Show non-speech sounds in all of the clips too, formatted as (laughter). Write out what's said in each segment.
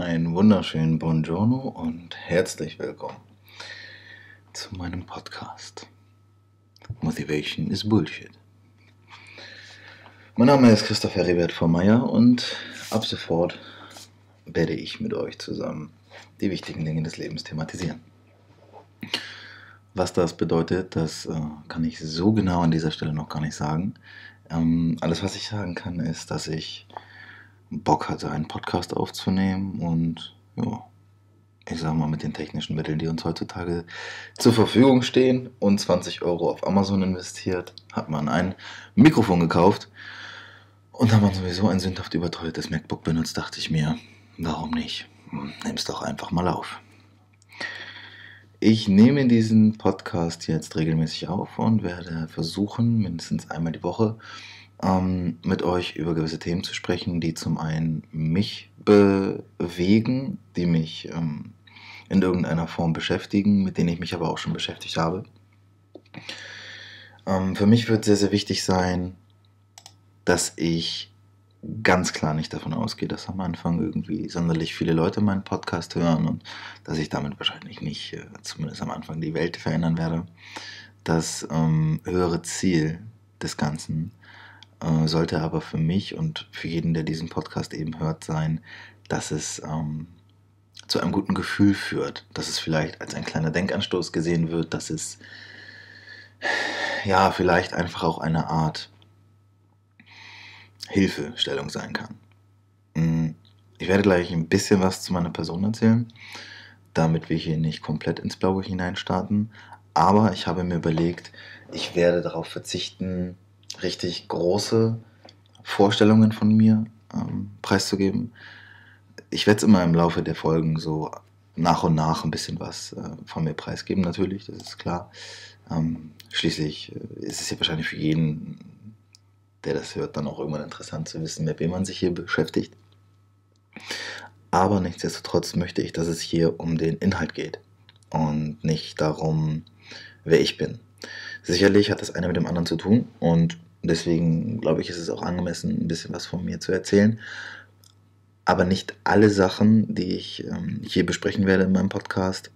Einen wunderschönen Buongiorno und herzlich willkommen zu meinem Podcast. Motivation is Bullshit. Mein Name ist Christoph Heribert von Meyer und ab sofort werde ich mit euch zusammen die wichtigen Dinge des Lebens thematisieren. Was das bedeutet, das äh, kann ich so genau an dieser Stelle noch gar nicht sagen. Ähm, alles, was ich sagen kann, ist, dass ich Bock hatte, einen Podcast aufzunehmen und ja, ich sag mal, mit den technischen Mitteln, die uns heutzutage zur Verfügung stehen und 20 Euro auf Amazon investiert, hat man ein Mikrofon gekauft. Und da man sowieso ein sündhaft überteuertes MacBook benutzt, dachte ich mir, warum nicht? Hm, nimm's doch einfach mal auf. Ich nehme diesen Podcast jetzt regelmäßig auf und werde versuchen, mindestens einmal die Woche ähm, mit euch über gewisse Themen zu sprechen, die zum einen mich bewegen, die mich ähm, in irgendeiner Form beschäftigen, mit denen ich mich aber auch schon beschäftigt habe. Ähm, für mich wird sehr, sehr wichtig sein, dass ich ganz klar nicht davon ausgehe, dass am Anfang irgendwie sonderlich viele Leute meinen Podcast hören und dass ich damit wahrscheinlich nicht, äh, zumindest am Anfang, die Welt verändern werde. Das ähm, höhere Ziel des Ganzen äh, sollte aber für mich und für jeden, der diesen Podcast eben hört, sein, dass es ähm, zu einem guten Gefühl führt, dass es vielleicht als ein kleiner Denkanstoß gesehen wird, dass es ja vielleicht einfach auch eine Art Hilfestellung sein kann. Mm, ich werde gleich ein bisschen was zu meiner Person erzählen, damit wir hier nicht komplett ins Blaue hineinstarten. Aber ich habe mir überlegt, ich werde darauf verzichten, richtig große Vorstellungen von mir ähm, preiszugeben. Ich werde es immer im Laufe der Folgen so nach und nach ein bisschen was äh, von mir preisgeben, natürlich, das ist klar. Ähm, schließlich äh, ist es ja wahrscheinlich für jeden der das hört, dann auch irgendwann interessant zu wissen, mit wem man sich hier beschäftigt. Aber nichtsdestotrotz möchte ich, dass es hier um den Inhalt geht und nicht darum, wer ich bin. Sicherlich hat das eine mit dem anderen zu tun und deswegen glaube ich, ist es auch angemessen, ein bisschen was von mir zu erzählen. Aber nicht alle Sachen, die ich ähm, hier besprechen werde in meinem Podcast,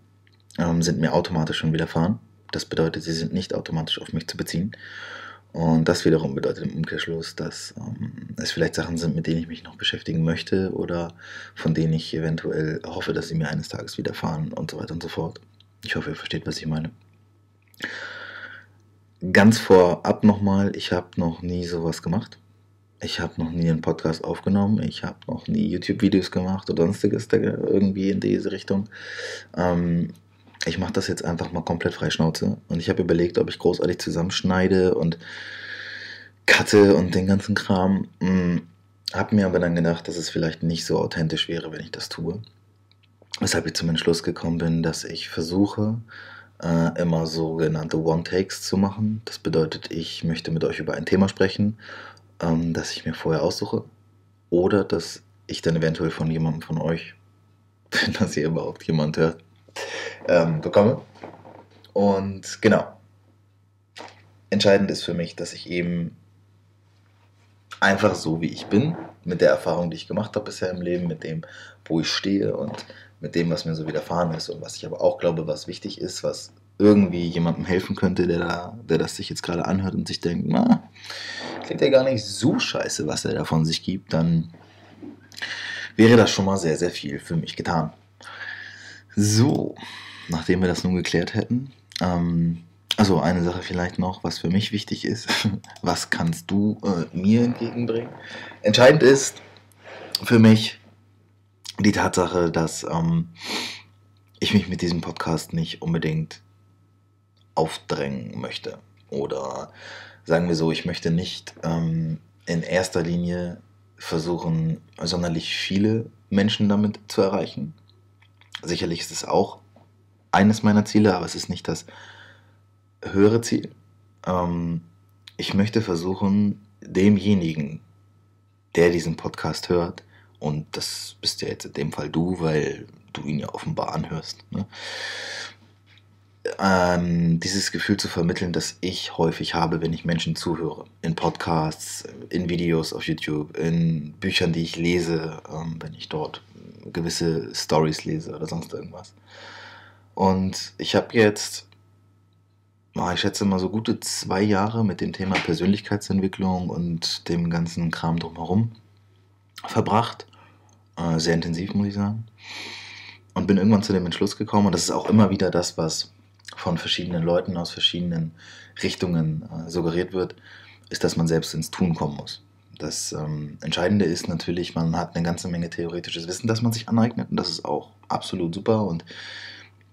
ähm, sind mir automatisch schon widerfahren. Das bedeutet, sie sind nicht automatisch auf mich zu beziehen. Und das wiederum bedeutet im Umkehrschluss, dass ähm, es vielleicht Sachen sind, mit denen ich mich noch beschäftigen möchte oder von denen ich eventuell hoffe, dass sie mir eines Tages widerfahren und so weiter und so fort. Ich hoffe, ihr versteht, was ich meine. Ganz vorab nochmal, ich habe noch nie sowas gemacht. Ich habe noch nie einen Podcast aufgenommen. Ich habe noch nie YouTube-Videos gemacht oder sonstiges irgendwie in diese Richtung. Ähm, ich mache das jetzt einfach mal komplett frei Schnauze. Und ich habe überlegt, ob ich großartig zusammenschneide und cutte und den ganzen Kram. Hm, habe mir aber dann gedacht, dass es vielleicht nicht so authentisch wäre, wenn ich das tue. Weshalb ich zum Entschluss gekommen bin, dass ich versuche, äh, immer sogenannte One-Takes zu machen. Das bedeutet, ich möchte mit euch über ein Thema sprechen, ähm, das ich mir vorher aussuche. Oder dass ich dann eventuell von jemandem von euch, wenn das hier überhaupt jemand hört, ähm, bekomme. Und genau. Entscheidend ist für mich, dass ich eben einfach so wie ich bin, mit der Erfahrung, die ich gemacht habe bisher im Leben, mit dem, wo ich stehe und mit dem, was mir so widerfahren ist und was ich aber auch glaube, was wichtig ist, was irgendwie jemandem helfen könnte, der, da, der das sich jetzt gerade anhört und sich denkt, na, klingt ja gar nicht so scheiße, was er da von sich gibt, dann wäre das schon mal sehr, sehr viel für mich getan. So, nachdem wir das nun geklärt hätten, ähm, also eine Sache vielleicht noch, was für mich wichtig ist, (laughs) was kannst du äh, mir entgegenbringen? Entscheidend ist für mich die Tatsache, dass ähm, ich mich mit diesem Podcast nicht unbedingt aufdrängen möchte. Oder sagen wir so, ich möchte nicht ähm, in erster Linie versuchen, sonderlich viele Menschen damit zu erreichen. Sicherlich ist es auch eines meiner Ziele, aber es ist nicht das höhere Ziel. Ähm, ich möchte versuchen, demjenigen, der diesen Podcast hört, und das bist ja jetzt in dem Fall du, weil du ihn ja offenbar anhörst, ne? ähm, dieses Gefühl zu vermitteln, das ich häufig habe, wenn ich Menschen zuhöre. In Podcasts, in Videos auf YouTube, in Büchern, die ich lese, ähm, wenn ich dort gewisse Stories lese oder sonst irgendwas. Und ich habe jetzt, ich schätze mal so gute zwei Jahre mit dem Thema Persönlichkeitsentwicklung und dem ganzen Kram drumherum verbracht. Äh, sehr intensiv, muss ich sagen. Und bin irgendwann zu dem Entschluss gekommen, und das ist auch immer wieder das, was von verschiedenen Leuten aus verschiedenen Richtungen äh, suggeriert wird, ist, dass man selbst ins Tun kommen muss. Das ähm, Entscheidende ist natürlich, man hat eine ganze Menge theoretisches Wissen, das man sich aneignet. Und das ist auch absolut super und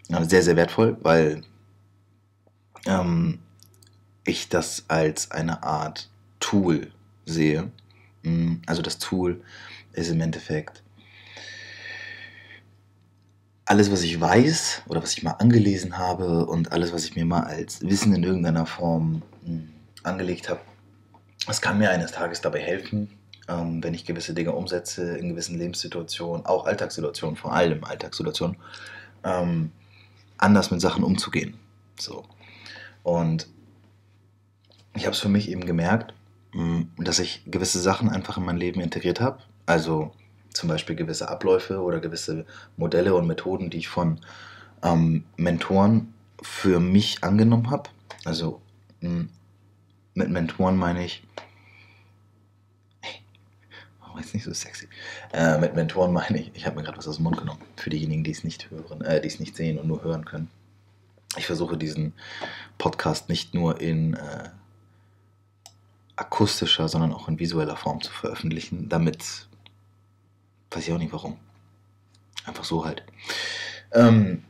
äh, sehr, sehr wertvoll, weil ähm, ich das als eine Art Tool sehe. Mm, also das Tool ist im Endeffekt alles, was ich weiß oder was ich mal angelesen habe und alles, was ich mir mal als Wissen in irgendeiner Form mm, angelegt habe, es kann mir eines Tages dabei helfen, ähm, wenn ich gewisse Dinge umsetze in gewissen Lebenssituationen, auch Alltagssituationen, vor allem Alltagssituationen, ähm, anders mit Sachen umzugehen. So. Und ich habe es für mich eben gemerkt, mm, dass ich gewisse Sachen einfach in mein Leben integriert habe. Also zum Beispiel gewisse Abläufe oder gewisse Modelle und Methoden, die ich von ähm, Mentoren für mich angenommen habe. Also mh, mm, mit Mentoren meine ich, oh, jetzt nicht so sexy. Äh, mit Mentoren meine ich, ich habe mir gerade was aus dem Mund genommen. Für diejenigen, die es nicht hören, äh, die es nicht sehen und nur hören können. Ich versuche diesen Podcast nicht nur in äh, akustischer, sondern auch in visueller Form zu veröffentlichen, damit, weiß ich auch nicht warum. Einfach so halt. Ähm,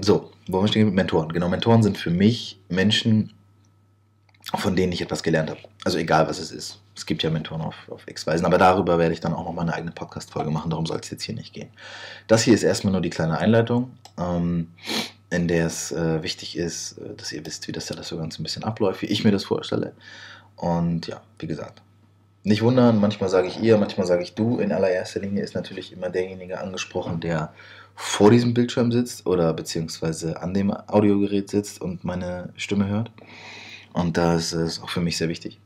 so, wo wir stehen mit Mentoren? Genau, Mentoren sind für mich Menschen, von denen ich etwas gelernt habe. Also egal, was es ist. Es gibt ja Mentoren auf, auf X-Weisen, aber darüber werde ich dann auch noch mal eine eigene Podcast-Folge machen. Darum soll es jetzt hier nicht gehen. Das hier ist erstmal nur die kleine Einleitung, ähm, in der es äh, wichtig ist, äh, dass ihr wisst, wie das alles so ganz ein bisschen abläuft, wie ich mir das vorstelle. Und ja, wie gesagt, nicht wundern, manchmal sage ich ihr, manchmal sage ich du. In allererster Linie ist natürlich immer derjenige angesprochen, der vor diesem Bildschirm sitzt oder beziehungsweise an dem Audiogerät sitzt und meine Stimme hört. Und das ist auch für mich sehr wichtig.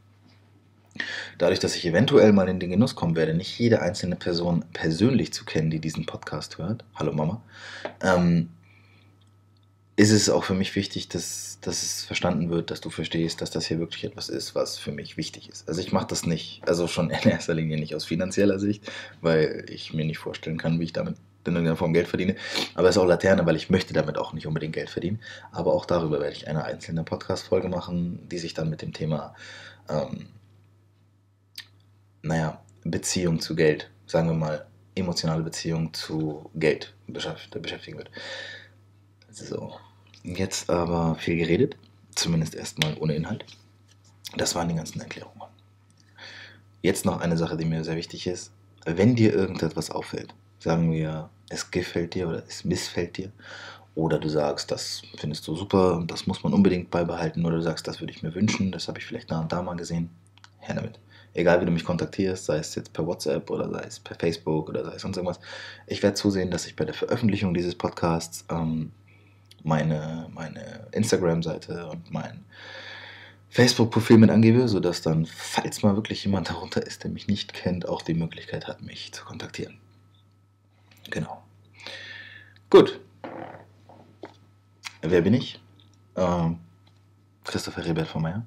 Dadurch, dass ich eventuell mal in den Genuss kommen werde, nicht jede einzelne Person persönlich zu kennen, die diesen Podcast hört, hallo Mama, ähm, ist es auch für mich wichtig, dass, dass es verstanden wird, dass du verstehst, dass das hier wirklich etwas ist, was für mich wichtig ist. Also ich mache das nicht, also schon (laughs) in erster Linie nicht aus finanzieller Sicht, weil ich mir nicht vorstellen kann, wie ich damit in irgendeiner Form Geld verdiene. Aber es ist auch Laterne, weil ich möchte damit auch nicht unbedingt Geld verdienen. Aber auch darüber werde ich eine einzelne Podcast-Folge machen, die sich dann mit dem Thema, ähm, naja, Beziehung zu Geld, sagen wir mal, emotionale Beziehung zu Geld beschäftigen wird. So, jetzt aber viel geredet, zumindest erstmal ohne Inhalt. Das waren die ganzen Erklärungen. Jetzt noch eine Sache, die mir sehr wichtig ist. Wenn dir irgendetwas auffällt, sagen wir, es gefällt dir oder es missfällt dir, oder du sagst, das findest du super das muss man unbedingt beibehalten, oder du sagst, das würde ich mir wünschen, das habe ich vielleicht da und da mal gesehen, her damit. Egal wie du mich kontaktierst, sei es jetzt per WhatsApp oder sei es per Facebook oder sei es sonst irgendwas, ich werde zusehen, dass ich bei der Veröffentlichung dieses Podcasts ähm, meine, meine Instagram-Seite und mein Facebook-Profil mit angebe, sodass dann, falls mal wirklich jemand darunter ist, der mich nicht kennt, auch die Möglichkeit hat, mich zu kontaktieren. Genau. Gut. Wer bin ich? Ähm, Christopher Rebert von Meyer.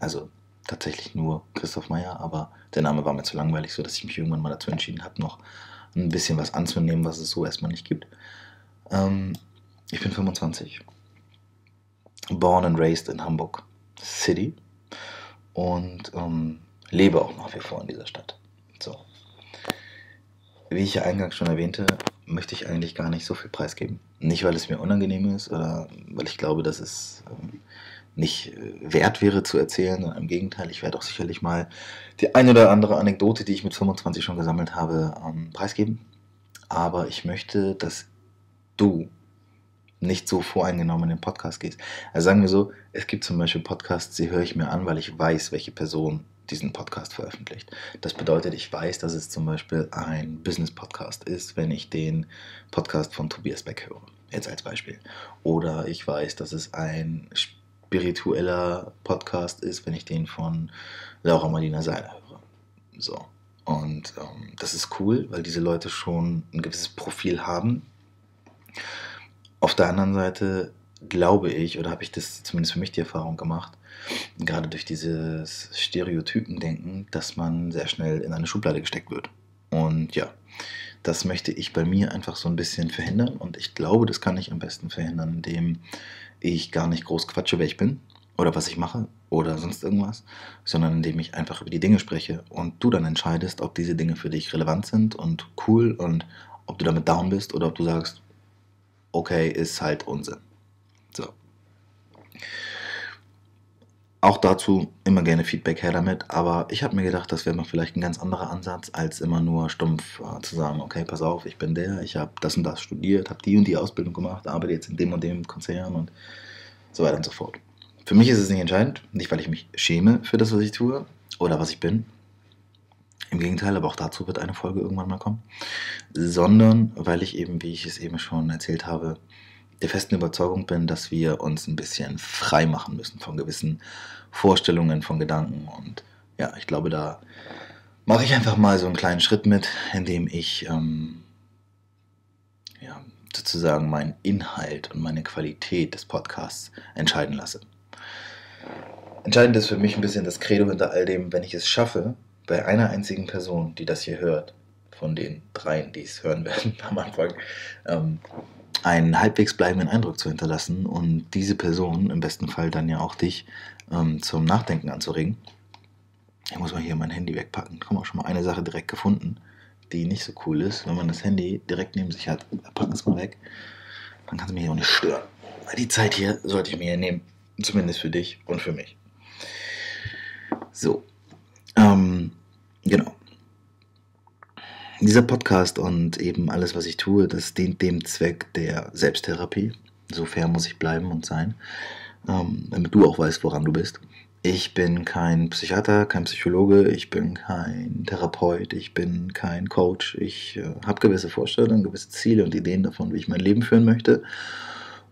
Also tatsächlich nur Christoph Meyer, aber der Name war mir zu langweilig, sodass ich mich irgendwann mal dazu entschieden habe, noch ein bisschen was anzunehmen, was es so erstmal nicht gibt. Ähm, ich bin 25. Born and raised in Hamburg City und ähm, lebe auch nach wie vor in dieser Stadt. So. Wie ich ja eingangs schon erwähnte, möchte ich eigentlich gar nicht so viel preisgeben. Nicht, weil es mir unangenehm ist oder weil ich glaube, dass es ähm, nicht äh, wert wäre zu erzählen, sondern im Gegenteil, ich werde auch sicherlich mal die eine oder andere Anekdote, die ich mit 25 schon gesammelt habe, ähm, preisgeben. Aber ich möchte, dass du nicht so voreingenommen in den Podcast gehst. Also sagen wir so, es gibt zum Beispiel Podcasts, die höre ich mir an, weil ich weiß, welche Person diesen Podcast veröffentlicht. Das bedeutet, ich weiß, dass es zum Beispiel ein Business-Podcast ist, wenn ich den Podcast von Tobias Beck höre. Jetzt als Beispiel. Oder ich weiß, dass es ein spiritueller Podcast ist, wenn ich den von Laura Marlina Seiler höre. So. Und ähm, das ist cool, weil diese Leute schon ein gewisses Profil haben. Auf der anderen Seite glaube ich, oder habe ich das zumindest für mich die Erfahrung gemacht, gerade durch dieses Stereotypen-Denken, dass man sehr schnell in eine Schublade gesteckt wird. Und ja, das möchte ich bei mir einfach so ein bisschen verhindern. Und ich glaube, das kann ich am besten verhindern, indem ich gar nicht groß quatsche, wer ich bin oder was ich mache oder sonst irgendwas, sondern indem ich einfach über die Dinge spreche und du dann entscheidest, ob diese Dinge für dich relevant sind und cool und ob du damit down bist oder ob du sagst, okay, ist halt Unsinn. So. Auch dazu immer gerne Feedback her damit, aber ich habe mir gedacht, das wäre mal vielleicht ein ganz anderer Ansatz, als immer nur stumpf äh, zu sagen, okay, pass auf, ich bin der, ich habe das und das studiert, habe die und die Ausbildung gemacht, arbeite jetzt in dem und dem Konzern und so weiter und so fort. Für mich ist es nicht entscheidend, nicht weil ich mich schäme für das, was ich tue oder was ich bin. Im Gegenteil, aber auch dazu wird eine Folge irgendwann mal kommen, sondern weil ich eben, wie ich es eben schon erzählt habe, der festen Überzeugung bin, dass wir uns ein bisschen frei machen müssen von gewissen Vorstellungen, von Gedanken. Und ja, ich glaube, da mache ich einfach mal so einen kleinen Schritt mit, indem ich ähm, ja, sozusagen meinen Inhalt und meine Qualität des Podcasts entscheiden lasse. Entscheidend ist für mich ein bisschen das Credo hinter all dem, wenn ich es schaffe, bei einer einzigen Person, die das hier hört, von den dreien, die es hören werden (laughs) am Anfang, ähm, einen halbwegs bleibenden Eindruck zu hinterlassen und diese Person, im besten Fall dann ja auch dich, ähm, zum Nachdenken anzuregen. Ich muss mal hier mein Handy wegpacken. Ich habe auch schon mal eine Sache direkt gefunden, die nicht so cool ist. Wenn man das Handy direkt neben sich hat, packen es mal weg. Dann kann es mich auch nicht stören. Die Zeit hier sollte ich mir hier nehmen. Zumindest für dich und für mich. So. Ähm, genau dieser Podcast und eben alles, was ich tue, das dient dem Zweck der Selbsttherapie. So fair muss ich bleiben und sein, ähm, damit du auch weißt, woran du bist. Ich bin kein Psychiater, kein Psychologe, ich bin kein Therapeut, ich bin kein Coach. Ich äh, habe gewisse Vorstellungen, gewisse Ziele und Ideen davon, wie ich mein Leben führen möchte.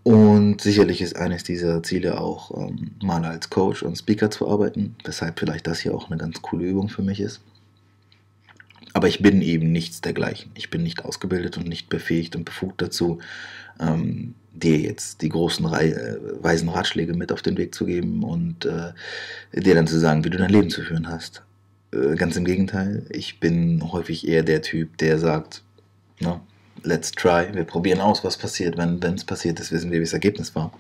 Und sicherlich ist eines dieser Ziele auch, ähm, mal als Coach und Speaker zu arbeiten, weshalb vielleicht das hier auch eine ganz coole Übung für mich ist. Aber ich bin eben nichts dergleichen. Ich bin nicht ausgebildet und nicht befähigt und befugt dazu, ähm, dir jetzt die großen Re äh, weisen Ratschläge mit auf den Weg zu geben und äh, dir dann zu sagen, wie du dein Leben zu führen hast. Äh, ganz im Gegenteil, ich bin häufig eher der Typ, der sagt, no, let's try, wir probieren aus, was passiert. Wenn es passiert ist, wissen wir, wie das Ergebnis war.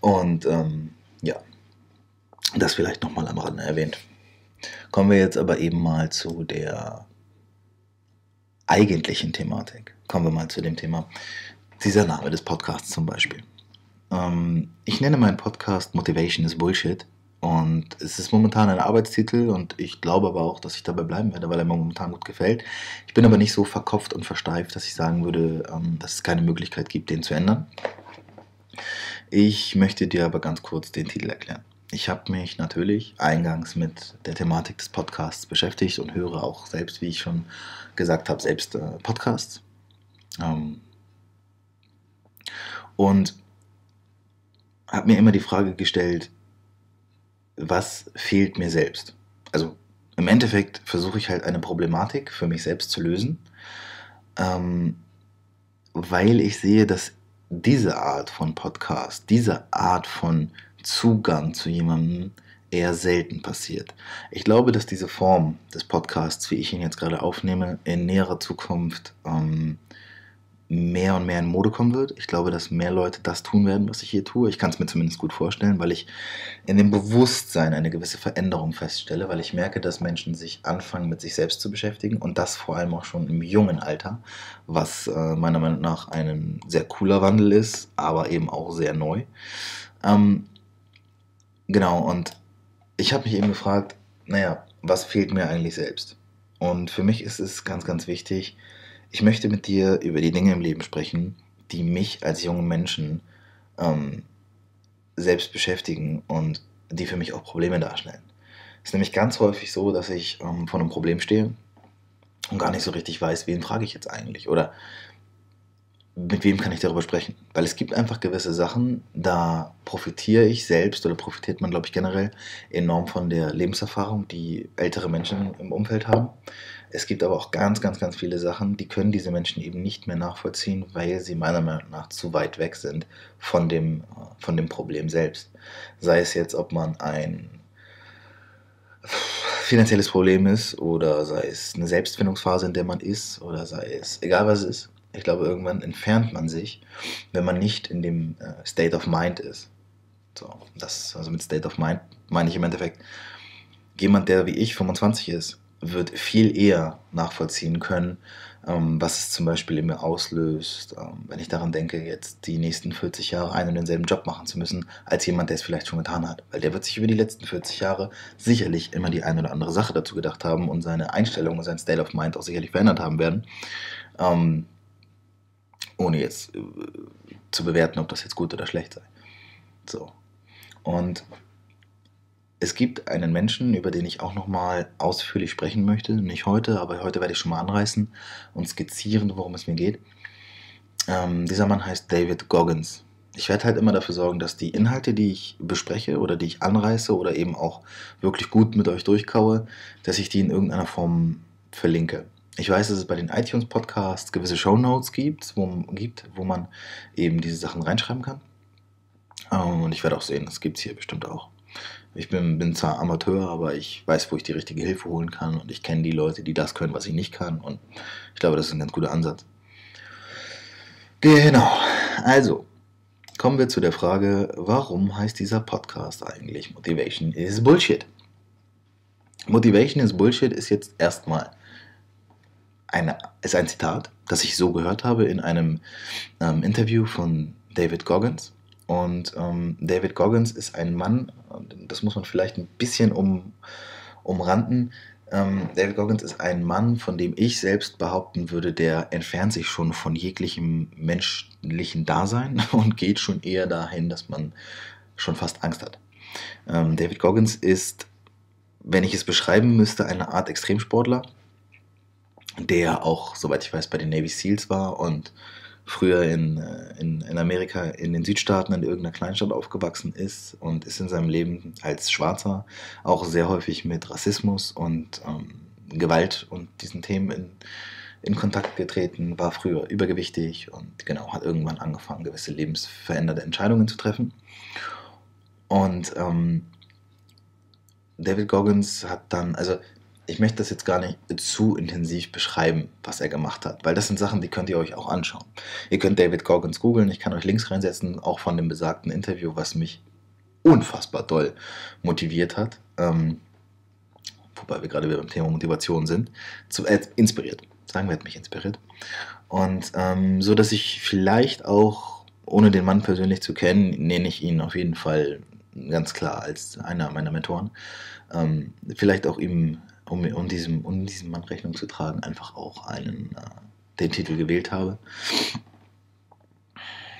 Und ähm, ja, das vielleicht nochmal am Rande erwähnt. Kommen wir jetzt aber eben mal zu der eigentlichen Thematik. Kommen wir mal zu dem Thema dieser Name des Podcasts zum Beispiel. Ähm, ich nenne meinen Podcast Motivation is Bullshit und es ist momentan ein Arbeitstitel und ich glaube aber auch, dass ich dabei bleiben werde, weil er mir momentan gut gefällt. Ich bin aber nicht so verkopft und versteift, dass ich sagen würde, ähm, dass es keine Möglichkeit gibt, den zu ändern. Ich möchte dir aber ganz kurz den Titel erklären. Ich habe mich natürlich eingangs mit der Thematik des Podcasts beschäftigt und höre auch selbst, wie ich schon gesagt habe, selbst äh, Podcasts. Ähm, und habe mir immer die Frage gestellt, was fehlt mir selbst? Also im Endeffekt versuche ich halt eine Problematik für mich selbst zu lösen, ähm, weil ich sehe, dass diese Art von Podcast, diese Art von Zugang zu jemandem eher selten passiert. Ich glaube, dass diese Form des Podcasts, wie ich ihn jetzt gerade aufnehme, in näherer Zukunft ähm, mehr und mehr in Mode kommen wird. Ich glaube, dass mehr Leute das tun werden, was ich hier tue. Ich kann es mir zumindest gut vorstellen, weil ich in dem Bewusstsein eine gewisse Veränderung feststelle, weil ich merke, dass Menschen sich anfangen, mit sich selbst zu beschäftigen und das vor allem auch schon im jungen Alter, was äh, meiner Meinung nach ein sehr cooler Wandel ist, aber eben auch sehr neu. Ähm, Genau, und ich habe mich eben gefragt, naja, was fehlt mir eigentlich selbst? Und für mich ist es ganz, ganz wichtig, ich möchte mit dir über die Dinge im Leben sprechen, die mich als jungen Menschen ähm, selbst beschäftigen und die für mich auch Probleme darstellen. Es ist nämlich ganz häufig so, dass ich ähm, vor einem Problem stehe und gar nicht so richtig weiß, wen frage ich jetzt eigentlich. Oder mit wem kann ich darüber sprechen? Weil es gibt einfach gewisse Sachen, da profitiere ich selbst oder profitiert man, glaube ich, generell enorm von der Lebenserfahrung, die ältere Menschen im Umfeld haben. Es gibt aber auch ganz, ganz, ganz viele Sachen, die können diese Menschen eben nicht mehr nachvollziehen, weil sie meiner Meinung nach zu weit weg sind von dem, von dem Problem selbst. Sei es jetzt, ob man ein finanzielles Problem ist oder sei es eine Selbstfindungsphase, in der man ist oder sei es egal was es ist ich glaube, irgendwann entfernt man sich, wenn man nicht in dem äh, State of Mind ist. So, das, also mit State of Mind meine ich im Endeffekt, jemand, der wie ich 25 ist, wird viel eher nachvollziehen können, ähm, was es zum Beispiel in mir auslöst, ähm, wenn ich daran denke, jetzt die nächsten 40 Jahre einen und denselben Job machen zu müssen, als jemand, der es vielleicht schon getan hat. Weil der wird sich über die letzten 40 Jahre sicherlich immer die eine oder andere Sache dazu gedacht haben und seine Einstellung und sein State of Mind auch sicherlich verändert haben werden. Ohne jetzt äh, zu bewerten, ob das jetzt gut oder schlecht sei. So. Und es gibt einen Menschen, über den ich auch nochmal ausführlich sprechen möchte. Nicht heute, aber heute werde ich schon mal anreißen und skizzieren, worum es mir geht. Ähm, dieser Mann heißt David Goggins. Ich werde halt immer dafür sorgen, dass die Inhalte, die ich bespreche oder die ich anreiße oder eben auch wirklich gut mit euch durchkaue, dass ich die in irgendeiner Form verlinke. Ich weiß, dass es bei den iTunes-Podcasts gewisse Shownotes gibt wo, gibt, wo man eben diese Sachen reinschreiben kann. Ähm, und ich werde auch sehen, das gibt es hier bestimmt auch. Ich bin, bin, zwar Amateur, aber ich weiß, wo ich die richtige Hilfe holen kann und ich kenne die Leute, die das können, was ich nicht kann. Und ich glaube, das ist ein ganz guter Ansatz. Genau. Also, kommen wir zu der Frage, warum heißt dieser Podcast eigentlich Motivation is Bullshit? Motivation is Bullshit ist jetzt erstmal eine, ist ein Zitat, das ich so gehört habe in einem ähm, Interview von David Goggins. Und ähm, David Goggins ist ein Mann, das muss man vielleicht ein bisschen um, umranden. Ähm, David Goggins ist ein Mann, von dem ich selbst behaupten würde, der entfernt sich schon von jeglichem menschlichen Dasein (laughs) und geht schon eher dahin, dass man schon fast Angst hat. Ähm, David Goggins ist, wenn ich es beschreiben müsste, eine Art Extremsportler der auch, soweit ich weiß, bei den Navy SEALs war und früher in, äh, in, in Amerika in den Südstaaten in irgendeiner Kleinstadt aufgewachsen ist und ist in seinem Leben als Schwarzer auch sehr häufig mit Rassismus und ähm, Gewalt und diesen Themen in, in Kontakt getreten, war früher übergewichtig und genau, hat irgendwann angefangen, gewisse lebensveränderte Entscheidungen zu treffen. Und ähm, David Goggins hat dann, also ich möchte das jetzt gar nicht zu intensiv beschreiben, was er gemacht hat, weil das sind Sachen, die könnt ihr euch auch anschauen. Ihr könnt David Goggins googeln, ich kann euch Links reinsetzen, auch von dem besagten Interview, was mich unfassbar doll motiviert hat. Ähm, wobei wir gerade wieder beim Thema Motivation sind, zu, äh, inspiriert. Sagen wir, hat mich inspiriert. Und ähm, so, dass ich vielleicht auch, ohne den Mann persönlich zu kennen, nenne ich ihn auf jeden Fall ganz klar als einer meiner Mentoren. Ähm, vielleicht auch ihm um, um, diesem, um diesem Mann Rechnung zu tragen, einfach auch einen, äh, den Titel gewählt habe.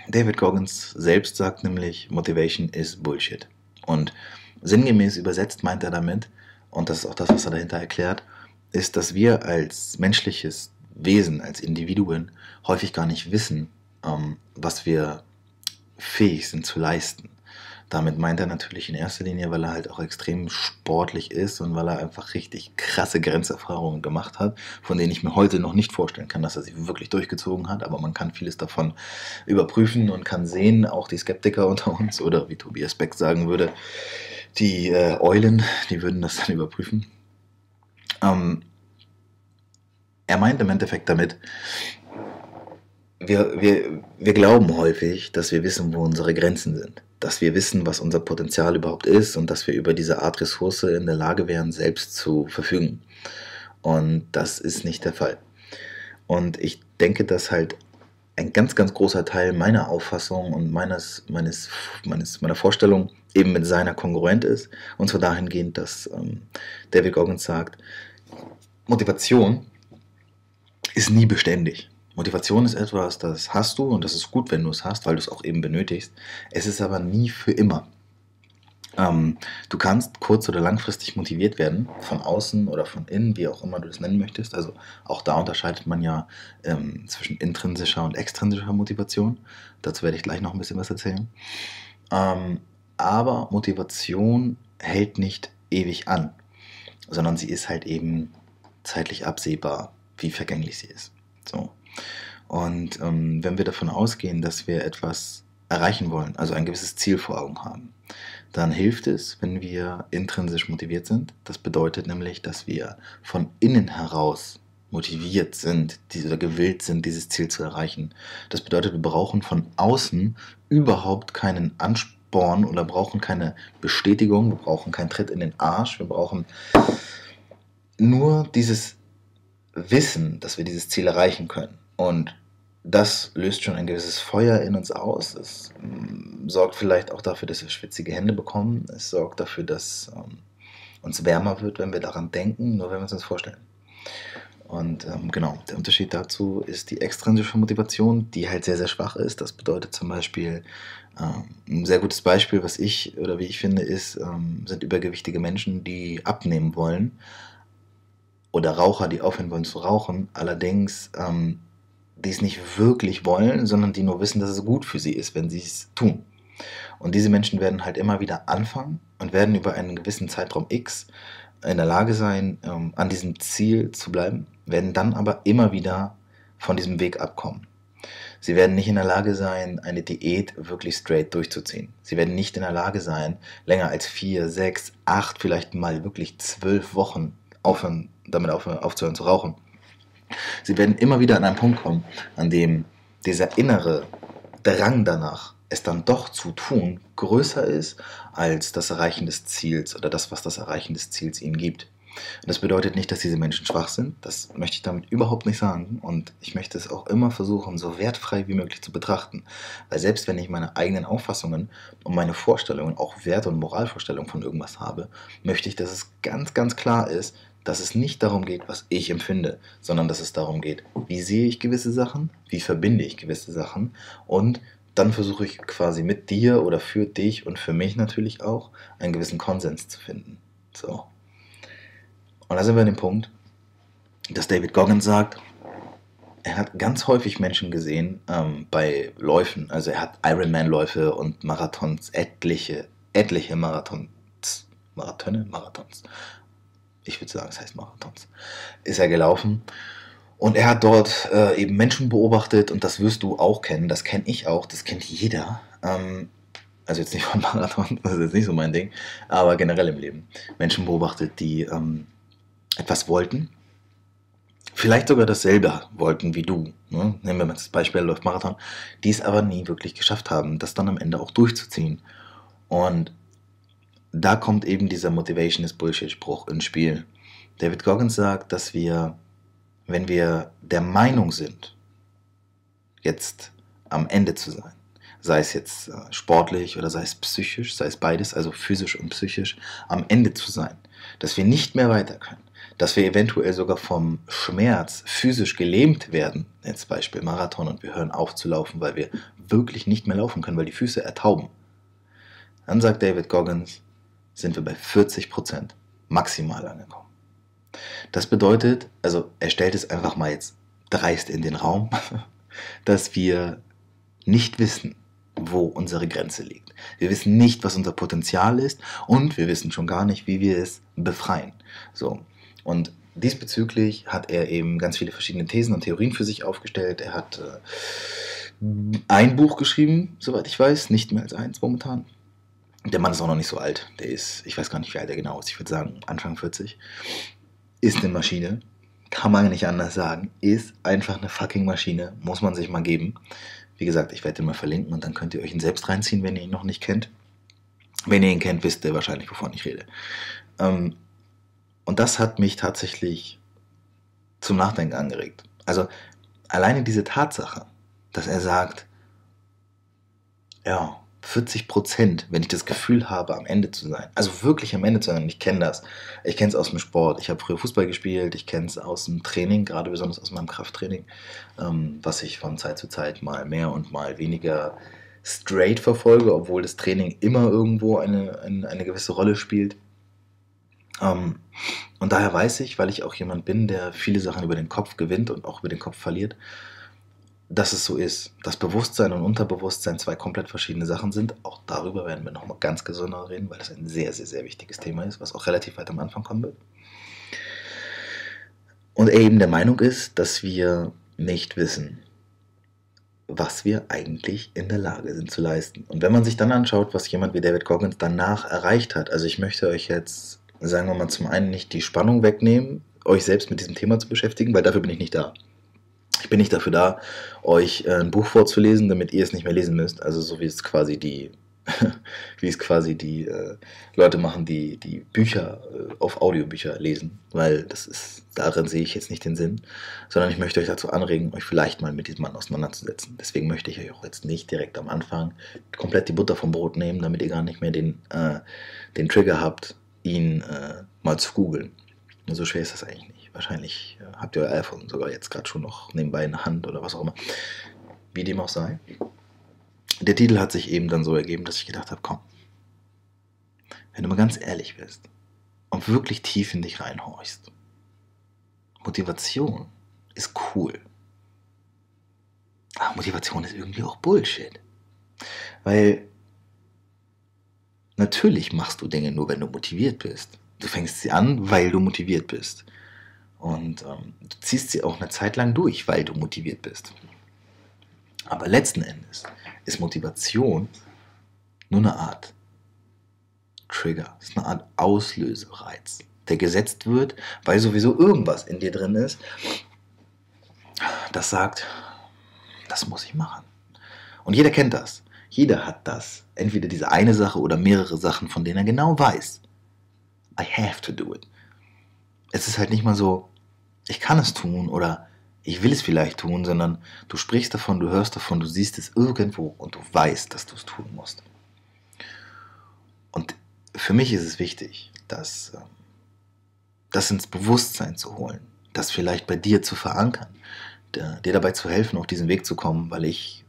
David Goggins selbst sagt nämlich, Motivation is Bullshit. Und sinngemäß übersetzt meint er damit, und das ist auch das, was er dahinter erklärt, ist, dass wir als menschliches Wesen, als Individuen häufig gar nicht wissen, ähm, was wir fähig sind zu leisten. Damit meint er natürlich in erster Linie, weil er halt auch extrem sportlich ist und weil er einfach richtig krasse Grenzerfahrungen gemacht hat, von denen ich mir heute noch nicht vorstellen kann, dass er sie wirklich durchgezogen hat. Aber man kann vieles davon überprüfen und kann sehen, auch die Skeptiker (laughs) unter uns oder wie Tobias Beck sagen würde, die äh, Eulen, die würden das dann überprüfen. Ähm, er meint im Endeffekt damit, wir, wir, wir glauben häufig, dass wir wissen, wo unsere Grenzen sind dass wir wissen, was unser Potenzial überhaupt ist und dass wir über diese Art Ressource in der Lage wären, selbst zu verfügen. Und das ist nicht der Fall. Und ich denke, dass halt ein ganz, ganz großer Teil meiner Auffassung und meines, meines, meines, meiner Vorstellung eben mit seiner kongruent ist. Und zwar dahingehend, dass ähm, David Goggins sagt, Motivation ist nie beständig. Motivation ist etwas, das hast du und das ist gut, wenn du es hast, weil du es auch eben benötigst. Es ist aber nie für immer. Ähm, du kannst kurz- oder langfristig motiviert werden, von außen oder von innen, wie auch immer du das nennen möchtest. Also auch da unterscheidet man ja ähm, zwischen intrinsischer und extrinsischer Motivation. Dazu werde ich gleich noch ein bisschen was erzählen. Ähm, aber Motivation hält nicht ewig an, sondern sie ist halt eben zeitlich absehbar, wie vergänglich sie ist. So. Und ähm, wenn wir davon ausgehen, dass wir etwas erreichen wollen, also ein gewisses Ziel vor Augen haben, dann hilft es, wenn wir intrinsisch motiviert sind. Das bedeutet nämlich, dass wir von innen heraus motiviert sind oder gewillt sind, dieses Ziel zu erreichen. Das bedeutet, wir brauchen von außen überhaupt keinen Ansporn oder brauchen keine Bestätigung, wir brauchen keinen Tritt in den Arsch, wir brauchen nur dieses Wissen, dass wir dieses Ziel erreichen können. Und das löst schon ein gewisses Feuer in uns aus. Es ähm, sorgt vielleicht auch dafür, dass wir schwitzige Hände bekommen. Es sorgt dafür, dass ähm, uns wärmer wird, wenn wir daran denken, nur wenn wir es uns vorstellen. Und ähm, genau, der Unterschied dazu ist die extrinsische Motivation, die halt sehr, sehr schwach ist. Das bedeutet zum Beispiel, ähm, ein sehr gutes Beispiel, was ich oder wie ich finde, ist, ähm, sind übergewichtige Menschen, die abnehmen wollen. Oder Raucher, die aufhören wollen zu rauchen. Allerdings ähm, die es nicht wirklich wollen, sondern die nur wissen, dass es gut für sie ist, wenn sie es tun. Und diese Menschen werden halt immer wieder anfangen und werden über einen gewissen Zeitraum X in der Lage sein, ähm, an diesem Ziel zu bleiben, werden dann aber immer wieder von diesem Weg abkommen. Sie werden nicht in der Lage sein, eine Diät wirklich straight durchzuziehen. Sie werden nicht in der Lage sein, länger als vier, sechs, acht, vielleicht mal wirklich zwölf Wochen aufhören, damit aufhören, aufzuhören zu rauchen. Sie werden immer wieder an einen Punkt kommen, an dem dieser innere Drang danach, es dann doch zu tun, größer ist als das Erreichen des Ziels oder das, was das Erreichen des Ziels ihnen gibt. das bedeutet nicht, dass diese Menschen schwach sind. Das möchte ich damit überhaupt nicht sagen. Und ich möchte es auch immer versuchen, so wertfrei wie möglich zu betrachten. Weil selbst wenn ich meine eigenen Auffassungen und meine Vorstellungen, auch Wert- und Moralvorstellungen von irgendwas habe, möchte ich, dass es ganz, ganz klar ist, dass es nicht darum geht, was ich empfinde, sondern dass es darum geht, wie sehe ich gewisse Sachen, wie verbinde ich gewisse Sachen und dann versuche ich quasi mit dir oder für dich und für mich natürlich auch einen gewissen Konsens zu finden. So. Und da sind wir an dem Punkt, dass David Goggins sagt, er hat ganz häufig Menschen gesehen ähm, bei Läufen, also er hat Ironman-Läufe und Marathons, etliche, etliche Marathons, Marathone, Marathons ich würde sagen, es heißt Marathons, ist er gelaufen. Und er hat dort äh, eben Menschen beobachtet und das wirst du auch kennen, das kenne ich auch, das kennt jeder. Ähm, also jetzt nicht von Marathon, (laughs) das ist jetzt nicht so mein Ding, aber generell im Leben. Menschen beobachtet, die ähm, etwas wollten, vielleicht sogar dasselbe wollten wie du. Ne? Nehmen wir mal das Beispiel, läuft Marathon, die es aber nie wirklich geschafft haben, das dann am Ende auch durchzuziehen. Und da kommt eben dieser Motivation is Bullshit-Spruch ins Spiel. David Goggins sagt, dass wir, wenn wir der Meinung sind, jetzt am Ende zu sein, sei es jetzt äh, sportlich oder sei es psychisch, sei es beides, also physisch und psychisch, am Ende zu sein, dass wir nicht mehr weiter können, dass wir eventuell sogar vom Schmerz physisch gelähmt werden, jetzt Beispiel Marathon und wir hören auf zu laufen, weil wir wirklich nicht mehr laufen können, weil die Füße ertauben. Dann sagt David Goggins, sind wir bei 40 Prozent maximal angekommen. Das bedeutet, also er stellt es einfach mal jetzt dreist in den Raum, (laughs) dass wir nicht wissen, wo unsere Grenze liegt. Wir wissen nicht, was unser Potenzial ist und wir wissen schon gar nicht, wie wir es befreien. So. Und diesbezüglich hat er eben ganz viele verschiedene Thesen und Theorien für sich aufgestellt. Er hat äh, ein Buch geschrieben, soweit ich weiß, nicht mehr als eins momentan. Der Mann ist auch noch nicht so alt. Der ist, ich weiß gar nicht, wie alt er genau ist. Ich würde sagen, Anfang 40. Ist eine Maschine. Kann man nicht anders sagen. Ist einfach eine fucking Maschine. Muss man sich mal geben. Wie gesagt, ich werde ihn mal verlinken und dann könnt ihr euch ihn selbst reinziehen, wenn ihr ihn noch nicht kennt. Wenn ihr ihn kennt, wisst ihr wahrscheinlich, wovon ich rede. Ähm, und das hat mich tatsächlich zum Nachdenken angeregt. Also alleine diese Tatsache, dass er sagt, ja, 40 Prozent, wenn ich das Gefühl habe, am Ende zu sein. Also wirklich am Ende zu sein. Ich kenne das. Ich kenne es aus dem Sport. Ich habe früher Fußball gespielt. Ich kenne es aus dem Training, gerade besonders aus meinem Krafttraining, ähm, was ich von Zeit zu Zeit mal mehr und mal weniger straight verfolge, obwohl das Training immer irgendwo eine, eine, eine gewisse Rolle spielt. Ähm, und daher weiß ich, weil ich auch jemand bin, der viele Sachen über den Kopf gewinnt und auch über den Kopf verliert, dass es so ist. Dass Bewusstsein und Unterbewusstsein zwei komplett verschiedene Sachen sind. Auch darüber werden wir nochmal ganz gesondert reden, weil das ein sehr, sehr, sehr wichtiges Thema ist, was auch relativ weit am Anfang kommen wird. Und er eben der Meinung ist, dass wir nicht wissen, was wir eigentlich in der Lage sind zu leisten. Und wenn man sich dann anschaut, was jemand wie David Goggins danach erreicht hat, also ich möchte euch jetzt, sagen wir mal, zum einen nicht die Spannung wegnehmen, euch selbst mit diesem Thema zu beschäftigen, weil dafür bin ich nicht da. Ich bin nicht dafür da, euch äh, ein Buch vorzulesen, damit ihr es nicht mehr lesen müsst. Also so wie es quasi die, (laughs) wie es quasi die äh, Leute machen, die die Bücher äh, auf Audiobücher lesen, weil das ist, darin sehe ich jetzt nicht den Sinn, sondern ich möchte euch dazu anregen, euch vielleicht mal mit diesem Mann auseinanderzusetzen. Deswegen möchte ich euch auch jetzt nicht direkt am Anfang komplett die Butter vom Brot nehmen, damit ihr gar nicht mehr den, äh, den Trigger habt, ihn äh, mal zu googeln. So schwer ist das eigentlich nicht. Wahrscheinlich äh, habt ihr euer iPhone sogar jetzt gerade schon noch nebenbei in der Hand oder was auch immer. Wie dem auch sei. Der Titel hat sich eben dann so ergeben, dass ich gedacht habe, komm, wenn du mal ganz ehrlich bist und wirklich tief in dich reinhorchst, Motivation ist cool. Aber Motivation ist irgendwie auch Bullshit. Weil natürlich machst du Dinge nur, wenn du motiviert bist. Du fängst sie an, weil du motiviert bist. Und ähm, du ziehst sie auch eine Zeit lang durch, weil du motiviert bist. Aber letzten Endes ist Motivation nur eine Art Trigger, ist eine Art Auslösereiz, der gesetzt wird, weil sowieso irgendwas in dir drin ist, das sagt, das muss ich machen. Und jeder kennt das. Jeder hat das. Entweder diese eine Sache oder mehrere Sachen, von denen er genau weiß. I have to do it. Es ist halt nicht mal so, ich kann es tun oder ich will es vielleicht tun, sondern du sprichst davon, du hörst davon, du siehst es irgendwo und du weißt, dass du es tun musst. Und für mich ist es wichtig, das, ähm, das ins Bewusstsein zu holen, das vielleicht bei dir zu verankern, dir dabei zu helfen, auf diesen Weg zu kommen, weil ich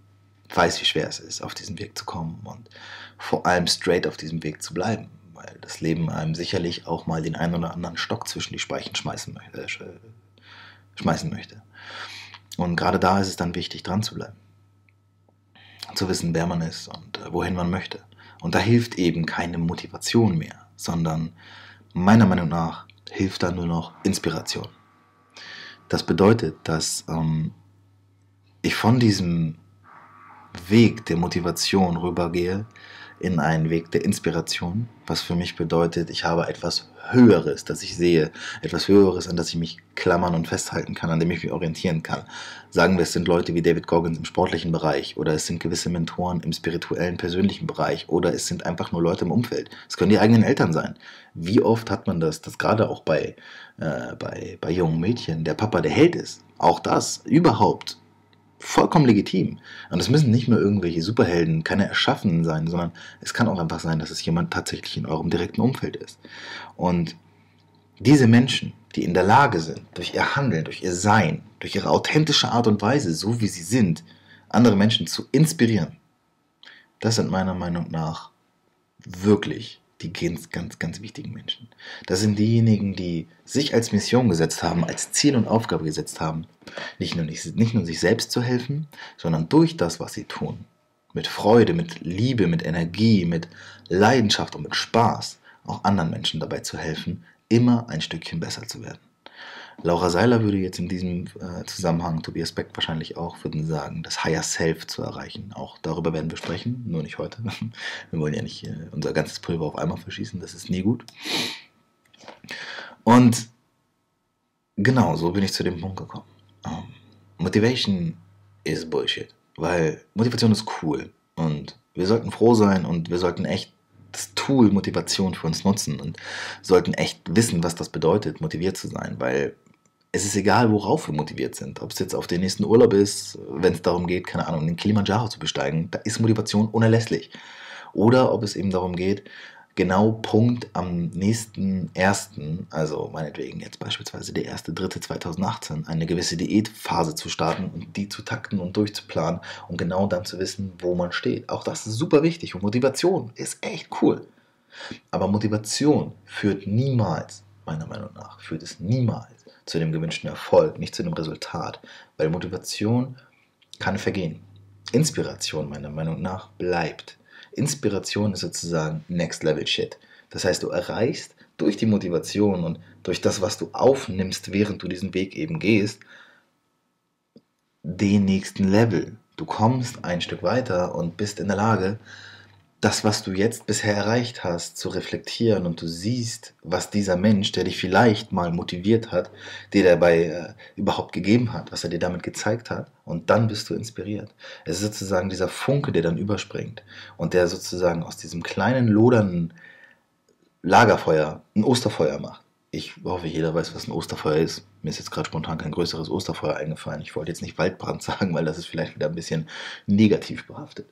weiß, wie schwer es ist, auf diesen Weg zu kommen und vor allem straight auf diesem Weg zu bleiben, weil das Leben einem sicherlich auch mal den einen oder anderen Stock zwischen die Speichen schmeißen möchte, äh, schmeißen möchte. Und gerade da ist es dann wichtig, dran zu bleiben. Zu wissen, wer man ist und äh, wohin man möchte. Und da hilft eben keine Motivation mehr, sondern meiner Meinung nach hilft da nur noch Inspiration. Das bedeutet, dass ähm, ich von diesem Weg der Motivation rübergehe in einen Weg der Inspiration, was für mich bedeutet, ich habe etwas Höheres, das ich sehe, etwas Höheres, an das ich mich klammern und festhalten kann, an dem ich mich orientieren kann. Sagen wir, es sind Leute wie David Goggins im sportlichen Bereich oder es sind gewisse Mentoren im spirituellen, persönlichen Bereich oder es sind einfach nur Leute im Umfeld. Es können die eigenen Eltern sein. Wie oft hat man das, dass gerade auch bei, äh, bei, bei jungen Mädchen der Papa der Held ist? Auch das überhaupt vollkommen legitim. Und es müssen nicht nur irgendwelche Superhelden, keine Erschaffenen sein, sondern es kann auch einfach sein, dass es jemand tatsächlich in eurem direkten Umfeld ist. Und diese Menschen, die in der Lage sind, durch ihr Handeln, durch ihr Sein, durch ihre authentische Art und Weise, so wie sie sind, andere Menschen zu inspirieren, das sind meiner Meinung nach wirklich die ganz, ganz, ganz wichtigen Menschen. Das sind diejenigen, die sich als Mission gesetzt haben, als Ziel und Aufgabe gesetzt haben, nicht nur, nicht, nicht nur sich selbst zu helfen, sondern durch das, was sie tun, mit Freude, mit Liebe, mit Energie, mit Leidenschaft und mit Spaß, auch anderen Menschen dabei zu helfen, immer ein Stückchen besser zu werden. Laura Seiler würde jetzt in diesem äh, Zusammenhang, Tobias Beck wahrscheinlich auch, würden sagen, das Higher Self zu erreichen. Auch darüber werden wir sprechen, nur nicht heute. (laughs) Wir wollen ja nicht äh, unser ganzes Pulver auf einmal verschießen, das ist nie gut. Und genau so bin ich zu dem Punkt gekommen. Um, ähm, Motivation is Bullshit, weil Motivation ist cool und wir sollten froh sein und wir sollten echt das Tool Motivation für uns nutzen und sollten echt wissen, was das bedeutet, motiviert zu sein, weil es ist egal, worauf wir motiviert sind. Ob es jetzt auf den nächsten Urlaub ist, wenn es darum geht, keine Ahnung, den Kilimanjaro zu besteigen, da ist Motivation unerlässlich. Oder ob es eben darum geht, genau Punkt am nächsten ersten, also meinetwegen jetzt beispielsweise der erste, dritte 2018, eine gewisse Diätphase zu starten und die zu takten und durchzuplanen und genau dann zu wissen, wo man steht. Auch das ist super wichtig und Motivation ist echt cool. Aber Motivation führt niemals, meiner Meinung nach, führt es niemals zu dem gewünschten Erfolg, nicht zu dem Resultat, weil Motivation kann vergehen. Inspiration, meiner Meinung nach, bleibt. Inspiration ist sozusagen Next Level Shit. Das heißt, du erreichst durch die Motivation und durch das, was du aufnimmst, während du diesen Weg eben gehst, den nächsten Level. Du kommst ein Stück weiter und bist in der Lage, das, was du jetzt bisher erreicht hast, zu reflektieren und du siehst, was dieser Mensch, der dich vielleicht mal motiviert hat, dir dabei äh, überhaupt gegeben hat, was er dir damit gezeigt hat und dann bist du inspiriert. Es ist sozusagen dieser Funke, der dann überspringt und der sozusagen aus diesem kleinen, lodernden Lagerfeuer ein Osterfeuer macht. Ich hoffe, jeder weiß, was ein Osterfeuer ist. Mir ist jetzt gerade spontan kein größeres Osterfeuer eingefallen. Ich wollte jetzt nicht Waldbrand (laughs) sagen, weil das ist vielleicht wieder ein bisschen negativ behaftet.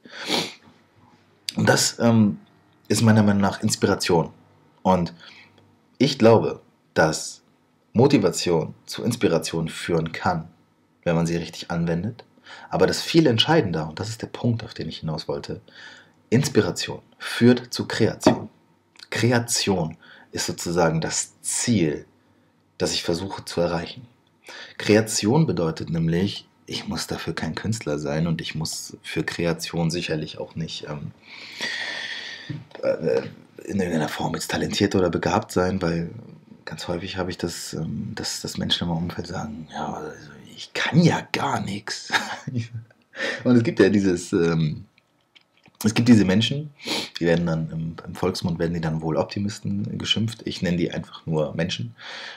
Und das ähm, ist meiner Meinung nach Inspiration. Und ich glaube, dass Motivation zu Inspiration führen kann, wenn man sie richtig anwendet. Aber das viel entscheidender, und das ist der Punkt, auf den ich hinaus wollte, Inspiration führt zu Kreation. Kreation ist sozusagen das Ziel, das ich versuche zu erreichen. Kreation bedeutet nämlich, ich muss dafür kein Künstler sein und ich muss für Kreation sicherlich auch nicht ähm, äh, in irgendeiner Form jetzt talentiert oder begabt sein, weil ganz häufig habe ich das, ähm, dass, dass Menschen in meinem Umfeld sagen, ja, also ich kann ja gar nichts. (laughs) und es gibt ja dieses, ähm, es gibt diese Menschen, die werden dann im, im, Volksmund werden die dann wohl Optimisten geschimpft. Ich nenne die einfach nur Menschen.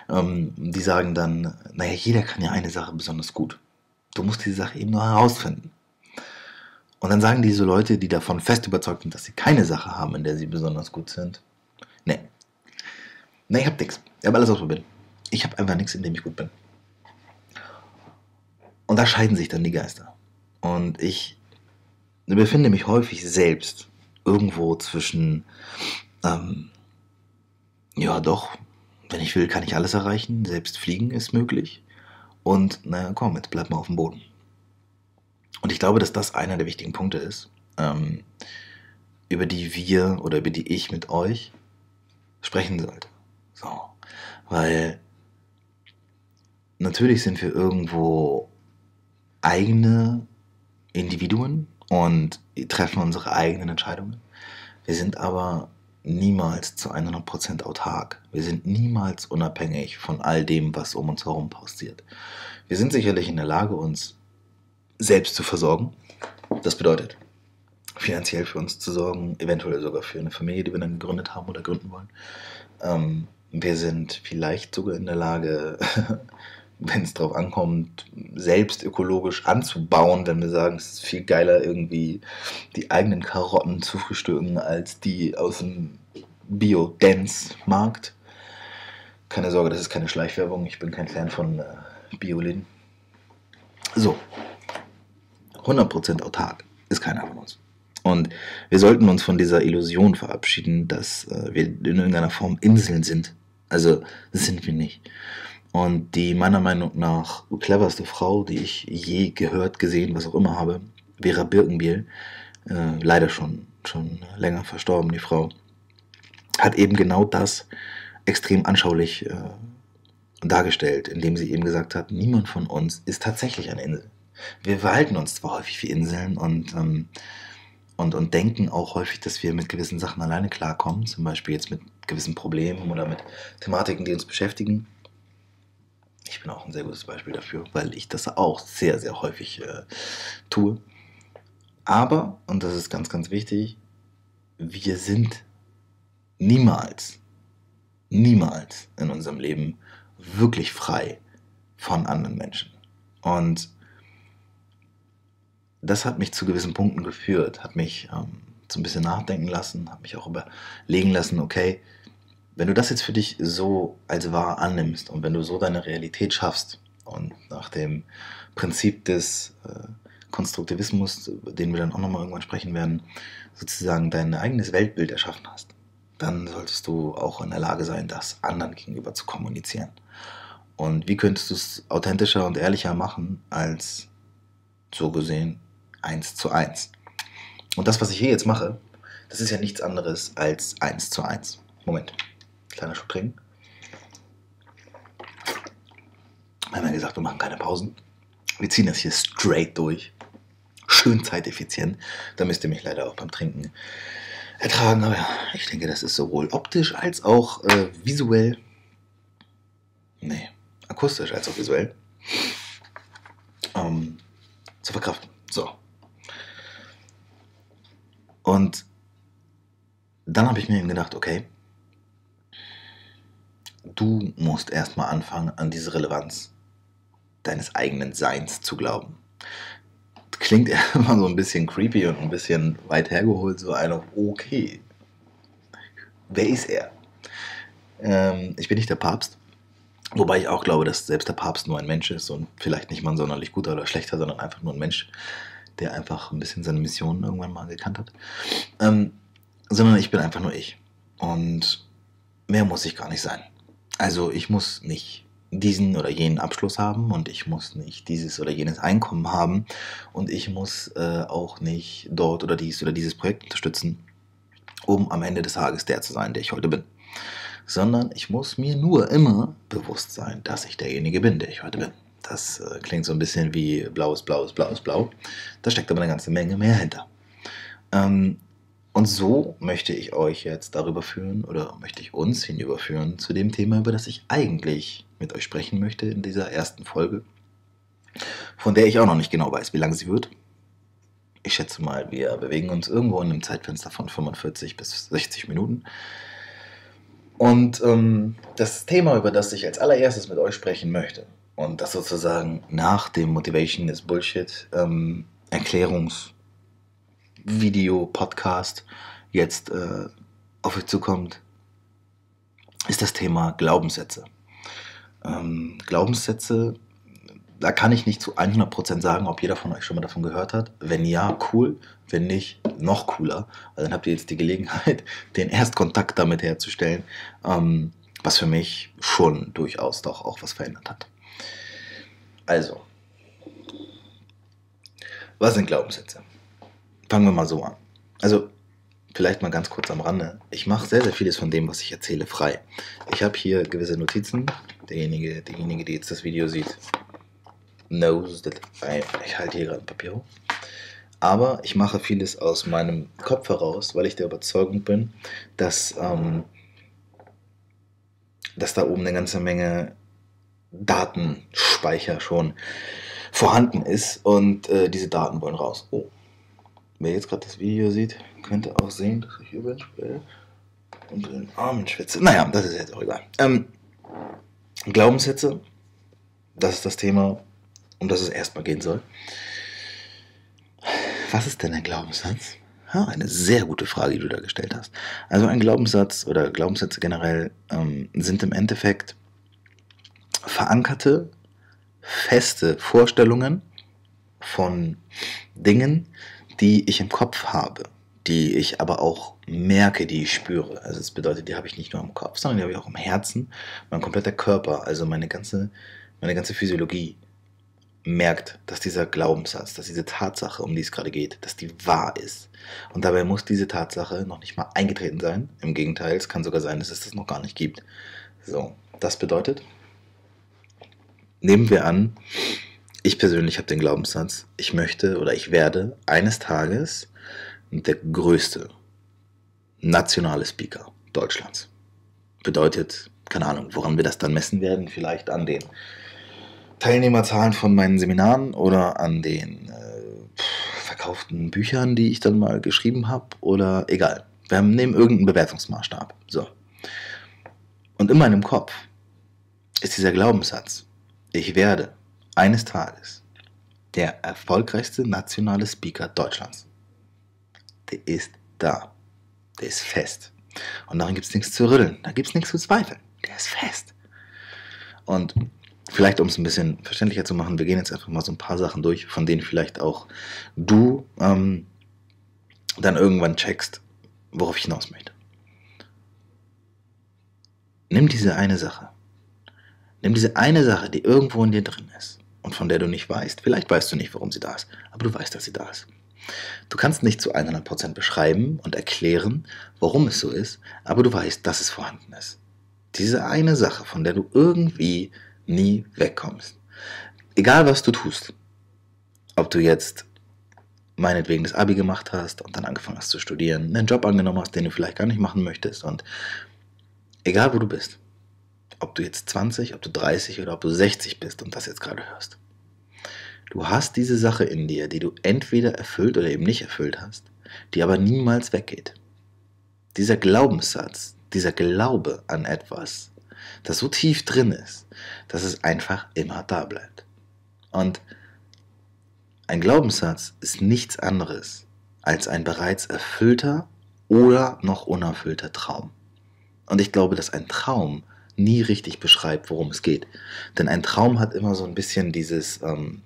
Ähm, die sagen dann, naja, jeder kann ja eine Sache besonders gut. Du musst diese Sache eben nur herausfinden. Und dann sagen diese Leute, die davon fest überzeugt sind, dass sie keine Sache haben, in der sie besonders gut sind. Nee. Nee, ich hab nichts. Ich habe alles ausprobiert. Ich habe einfach nichts, in dem ich gut bin. Und da scheiden sich dann die Geister. Und ich befinde mich häufig selbst irgendwo zwischen, ähm, ja doch, wenn ich will, kann ich alles erreichen. Selbst fliegen ist möglich. Und naja, komm, jetzt bleib mal auf dem Boden. Und ich glaube, dass das einer der wichtigen Punkte ist, ähm, über die wir oder über die ich mit euch sprechen sollte. So. Weil natürlich sind wir irgendwo eigene Individuen und treffen unsere eigenen Entscheidungen. Wir sind aber niemals zu 100% autark. Wir sind niemals unabhängig von all dem, was um uns herum passiert. Wir sind sicherlich in der Lage, uns selbst zu versorgen. Das bedeutet, finanziell für uns zu sorgen, eventuell sogar für eine Familie, die wir dann gegründet haben oder gründen wollen. Ähm, wir sind vielleicht sogar in der Lage, (laughs) wenn es darauf ankommt, selbst ökologisch anzubauen, wenn wir sagen, es ist viel geiler, irgendwie die eigenen Karotten zu frühstücken, als die aus dem Bio-Dance-Markt. Keine Sorge, das ist keine Schleichwerbung, ich bin kein Fan von äh, Bioläden. So, 100% autark ist keiner von uns. Und wir sollten uns von dieser Illusion verabschieden, dass äh, wir in irgendeiner Form Inseln sind. Also, das sind wir nicht. Und die meiner Meinung nach cleverste Frau, die ich je gehört, gesehen, was auch immer habe, Vera Birkenbiel, äh, leider schon, schon länger verstorben, die Frau, hat eben genau das extrem anschaulich äh, dargestellt, indem sie eben gesagt hat, niemand von uns ist tatsächlich eine Insel. Wir verhalten uns zwar häufig wie Inseln und, ähm, und, und denken auch häufig, dass wir mit gewissen Sachen alleine klarkommen, zum Beispiel jetzt mit gewissen Problemen oder mit Thematiken, die uns beschäftigen. Ich bin auch ein sehr gutes Beispiel dafür, weil ich das auch sehr, sehr häufig äh, tue. Aber, und das ist ganz, ganz wichtig, wir sind niemals, niemals in unserem Leben wirklich frei von anderen Menschen. Und das hat mich zu gewissen Punkten geführt, hat mich ähm, so ein bisschen nachdenken lassen, hat mich auch überlegen lassen, okay, wenn du das jetzt für dich so als wahr annimmst und wenn du so deine Realität schaffst und nach dem Prinzip des äh, Konstruktivismus, den wir dann auch nochmal irgendwann sprechen werden, sozusagen dein eigenes Weltbild erschaffen hast, dann solltest du auch in der Lage sein, das anderen gegenüber zu kommunizieren. Und wie könntest du es authentischer und ehrlicher machen als so gesehen eins zu eins? Und das, was ich hier jetzt mache, das ist ja nichts anderes als eins zu eins. Moment, kleiner Schub trinken. Wir haben ja gesagt, wir machen keine Pausen. Wir ziehen das hier straight durch. Schön zeiteffizient. Da müsst ihr mich leider auch beim Trinken ertragen. Aber ja, ich denke, das ist sowohl optisch als auch äh, visuell. Nee, akustisch als auch visuell. Ähm, zu verkraften. So. Und dann habe ich mir eben gedacht, okay, du musst erstmal anfangen, an diese Relevanz deines eigenen Seins zu glauben klingt (laughs) immer so ein bisschen creepy und ein bisschen weit hergeholt, so einer, okay, wer ist er? Ähm, ich bin nicht der Papst, wobei ich auch glaube, dass selbst der Papst nur ein Mensch ist und vielleicht nicht mal ein sonderlich guter oder schlechter, sondern einfach nur ein Mensch, der einfach ein bisschen seine Mission irgendwann mal gekannt hat. Ähm, sondern ich bin einfach nur ich. Und mehr muss ich gar nicht sein. Also ich muss nicht diesen oder jenen Abschluss haben und ich muss nicht dieses oder jenes Einkommen haben und ich muss äh, auch nicht dort oder dies oder dieses Projekt unterstützen, um am Ende des Tages der zu sein, der ich heute bin. Sondern ich muss mir nur immer bewusst sein, dass ich derjenige bin, der ich heute bin. Das äh, klingt so ein bisschen wie blaues, blaues, blaues, blau. Da steckt aber eine ganze Menge mehr hinter. Ähm, und so möchte ich euch jetzt darüber führen oder möchte ich uns hinüberführen zu dem Thema, über das ich eigentlich mit euch sprechen möchte in dieser ersten Folge, von der ich auch noch nicht genau weiß, wie lange sie wird. Ich schätze mal, wir bewegen uns irgendwo in einem Zeitfenster von 45 bis 60 Minuten. Und ähm, das Thema, über das ich als allererstes mit euch sprechen möchte, und das sozusagen nach dem Motivation is Bullshit ähm, Erklärungs- Video, Podcast jetzt äh, auf euch zukommt, ist das Thema Glaubenssätze. Ähm, Glaubenssätze, da kann ich nicht zu 100% sagen, ob jeder von euch schon mal davon gehört hat. Wenn ja, cool. Wenn nicht, noch cooler. Also dann habt ihr jetzt die Gelegenheit, (laughs) den Erstkontakt damit herzustellen, ähm, was für mich schon durchaus doch auch was verändert hat. Also, was sind Glaubenssätze? Fangen wir mal so an. Also, vielleicht mal ganz kurz am Rande. Ich mache sehr, sehr vieles von dem, was ich erzähle, frei. Ich habe hier gewisse Notizen. Derjenige, diejenige, die jetzt das Video sieht, knows that ich halte hier gerade ein Papier hoch. Aber ich mache vieles aus meinem Kopf heraus, weil ich der Überzeugung bin, dass, ähm, dass da oben eine ganze Menge Datenspeicher schon vorhanden ist und äh, diese Daten wollen raus. Oh, Wer jetzt gerade das Video sieht, könnte auch sehen, dass ich eventuell unter den Armen schwitze. Naja, das ist jetzt auch egal. Ähm, Glaubenssätze, das ist das Thema, um das es erstmal gehen soll. Was ist denn ein Glaubenssatz? Ja, eine sehr gute Frage, die du da gestellt hast. Also ein Glaubenssatz oder Glaubenssätze generell ähm, sind im Endeffekt verankerte, feste Vorstellungen von Dingen, die ich im Kopf habe, die ich aber auch merke, die ich spüre. Also das bedeutet, die habe ich nicht nur im Kopf, sondern die habe ich auch im Herzen. Mein kompletter Körper, also meine ganze, meine ganze Physiologie merkt, dass dieser Glaubenssatz, dass diese Tatsache, um die es gerade geht, dass die wahr ist. Und dabei muss diese Tatsache noch nicht mal eingetreten sein. Im Gegenteil, es kann sogar sein, dass es das noch gar nicht gibt. So, das bedeutet, nehmen wir an, ich persönlich habe den Glaubenssatz, ich möchte oder ich werde eines Tages der größte nationale Speaker Deutschlands. Bedeutet, keine Ahnung, woran wir das dann messen werden, vielleicht an den Teilnehmerzahlen von meinen Seminaren oder an den äh, verkauften Büchern, die ich dann mal geschrieben habe oder egal. Wir nehmen irgendeinen Bewertungsmaßstab. So. Und in meinem Kopf ist dieser Glaubenssatz, ich werde eines Tages der erfolgreichste nationale Speaker Deutschlands. Der ist da. Der ist fest. Und darin gibt es nichts zu rütteln. Da gibt es nichts zu zweifeln. Der ist fest. Und vielleicht, um es ein bisschen verständlicher zu machen, wir gehen jetzt einfach mal so ein paar Sachen durch, von denen vielleicht auch du ähm, dann irgendwann checkst, worauf ich hinaus möchte. Nimm diese eine Sache. Nimm diese eine Sache, die irgendwo in dir drin ist und von der du nicht weißt. Vielleicht weißt du nicht, warum sie da ist, aber du weißt, dass sie da ist. Du kannst nicht zu 100% beschreiben und erklären, warum es so ist, aber du weißt, dass es vorhanden ist. Diese eine Sache, von der du irgendwie nie wegkommst. Egal was du tust. Ob du jetzt meinetwegen das Abi gemacht hast und dann angefangen hast zu studieren, einen Job angenommen hast, den du vielleicht gar nicht machen möchtest und egal wo du bist, ob du jetzt 20, ob du 30 oder ob du 60 bist und das jetzt gerade hörst. Du hast diese Sache in dir, die du entweder erfüllt oder eben nicht erfüllt hast, die aber niemals weggeht. Dieser Glaubenssatz, dieser Glaube an etwas, das so tief drin ist, dass es einfach immer da bleibt. Und ein Glaubenssatz ist nichts anderes als ein bereits erfüllter oder noch unerfüllter Traum. Und ich glaube, dass ein Traum nie richtig beschreibt, worum es geht. Denn ein Traum hat immer so ein bisschen dieses, ähm,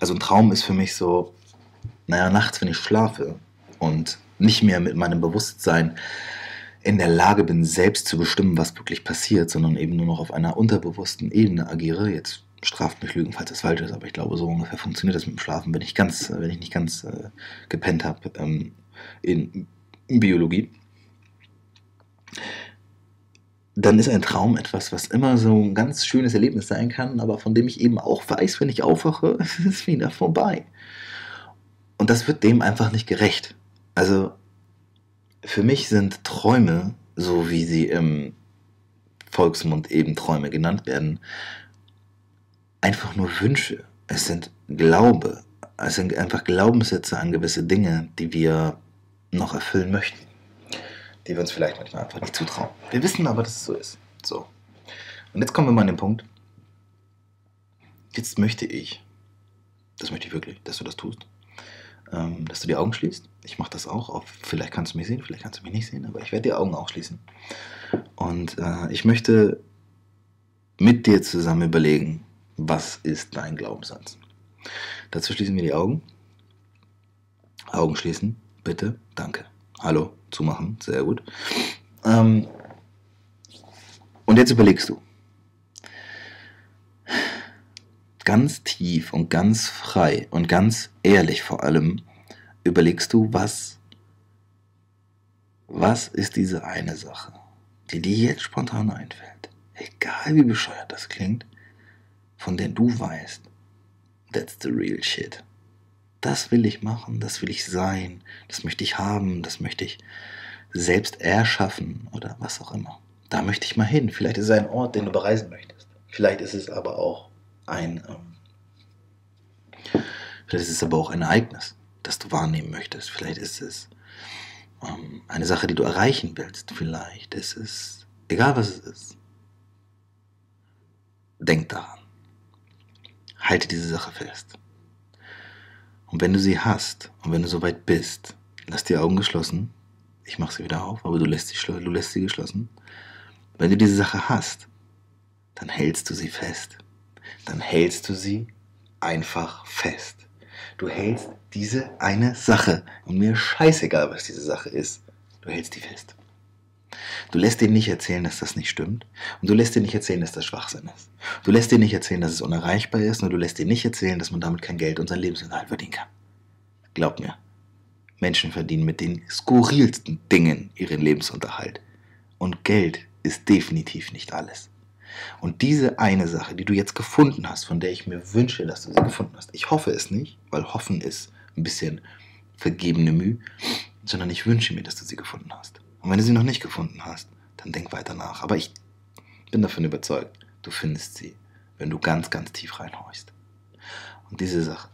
also ein Traum ist für mich so, naja, nachts, wenn ich schlafe und nicht mehr mit meinem Bewusstsein in der Lage bin, selbst zu bestimmen, was wirklich passiert, sondern eben nur noch auf einer unterbewussten Ebene agiere. Jetzt straft mich Lügen, falls das falsch ist, aber ich glaube, so ungefähr funktioniert das mit dem Schlafen, wenn ich, ganz, wenn ich nicht ganz äh, gepennt habe ähm, in, in Biologie. Dann ist ein Traum etwas, was immer so ein ganz schönes Erlebnis sein kann, aber von dem ich eben auch weiß, wenn ich aufwache, (laughs) es ist wieder vorbei. Und das wird dem einfach nicht gerecht. Also für mich sind Träume, so wie sie im Volksmund eben Träume genannt werden, einfach nur Wünsche. Es sind Glaube. Es sind einfach Glaubenssätze an gewisse Dinge, die wir noch erfüllen möchten. Die wir uns vielleicht manchmal einfach nicht zutrauen. Wir wissen aber, dass es so ist. So. Und jetzt kommen wir mal an den Punkt. Jetzt möchte ich, das möchte ich wirklich, dass du das tust, ähm, dass du die Augen schließt. Ich mache das auch. Auf, vielleicht kannst du mich sehen, vielleicht kannst du mich nicht sehen, aber ich werde die Augen auch schließen. Und äh, ich möchte mit dir zusammen überlegen, was ist dein Glaubenssatz? Dazu schließen wir die Augen. Augen schließen, bitte, danke. Hallo, zumachen, sehr gut. Ähm, und jetzt überlegst du. Ganz tief und ganz frei und ganz ehrlich vor allem überlegst du, was, was ist diese eine Sache, die dir jetzt spontan einfällt. Egal wie bescheuert das klingt, von der du weißt, that's the real shit. Das will ich machen, das will ich sein, das möchte ich haben, das möchte ich selbst erschaffen oder was auch immer. Da möchte ich mal hin. Vielleicht ist es ein Ort, den du bereisen möchtest. Vielleicht ist es aber auch ein, ähm, vielleicht ist es aber auch ein Ereignis, das du wahrnehmen möchtest. Vielleicht ist es ähm, eine Sache, die du erreichen willst. Vielleicht ist es, egal was es ist. Denk daran. Halte diese Sache fest. Und wenn du sie hast und wenn du soweit bist, lass die Augen geschlossen. Ich mache sie wieder auf, aber du lässt, sie, du lässt sie geschlossen. Wenn du diese Sache hast, dann hältst du sie fest. Dann hältst du sie einfach fest. Du hältst diese eine Sache. Und mir scheißegal, was diese Sache ist. Du hältst die fest. Du lässt dir nicht erzählen, dass das nicht stimmt. Und du lässt dir nicht erzählen, dass das Schwachsinn ist. Du lässt dir nicht erzählen, dass es unerreichbar ist. Und du lässt dir nicht erzählen, dass man damit kein Geld und sein Lebensunterhalt verdienen kann. Glaub mir. Menschen verdienen mit den skurrilsten Dingen ihren Lebensunterhalt. Und Geld ist definitiv nicht alles. Und diese eine Sache, die du jetzt gefunden hast, von der ich mir wünsche, dass du sie gefunden hast, ich hoffe es nicht, weil hoffen ist ein bisschen vergebene Mühe, sondern ich wünsche mir, dass du sie gefunden hast. Und wenn du sie noch nicht gefunden hast, dann denk weiter nach. Aber ich bin davon überzeugt, du findest sie, wenn du ganz, ganz tief reinhorchst. Und diese Sache,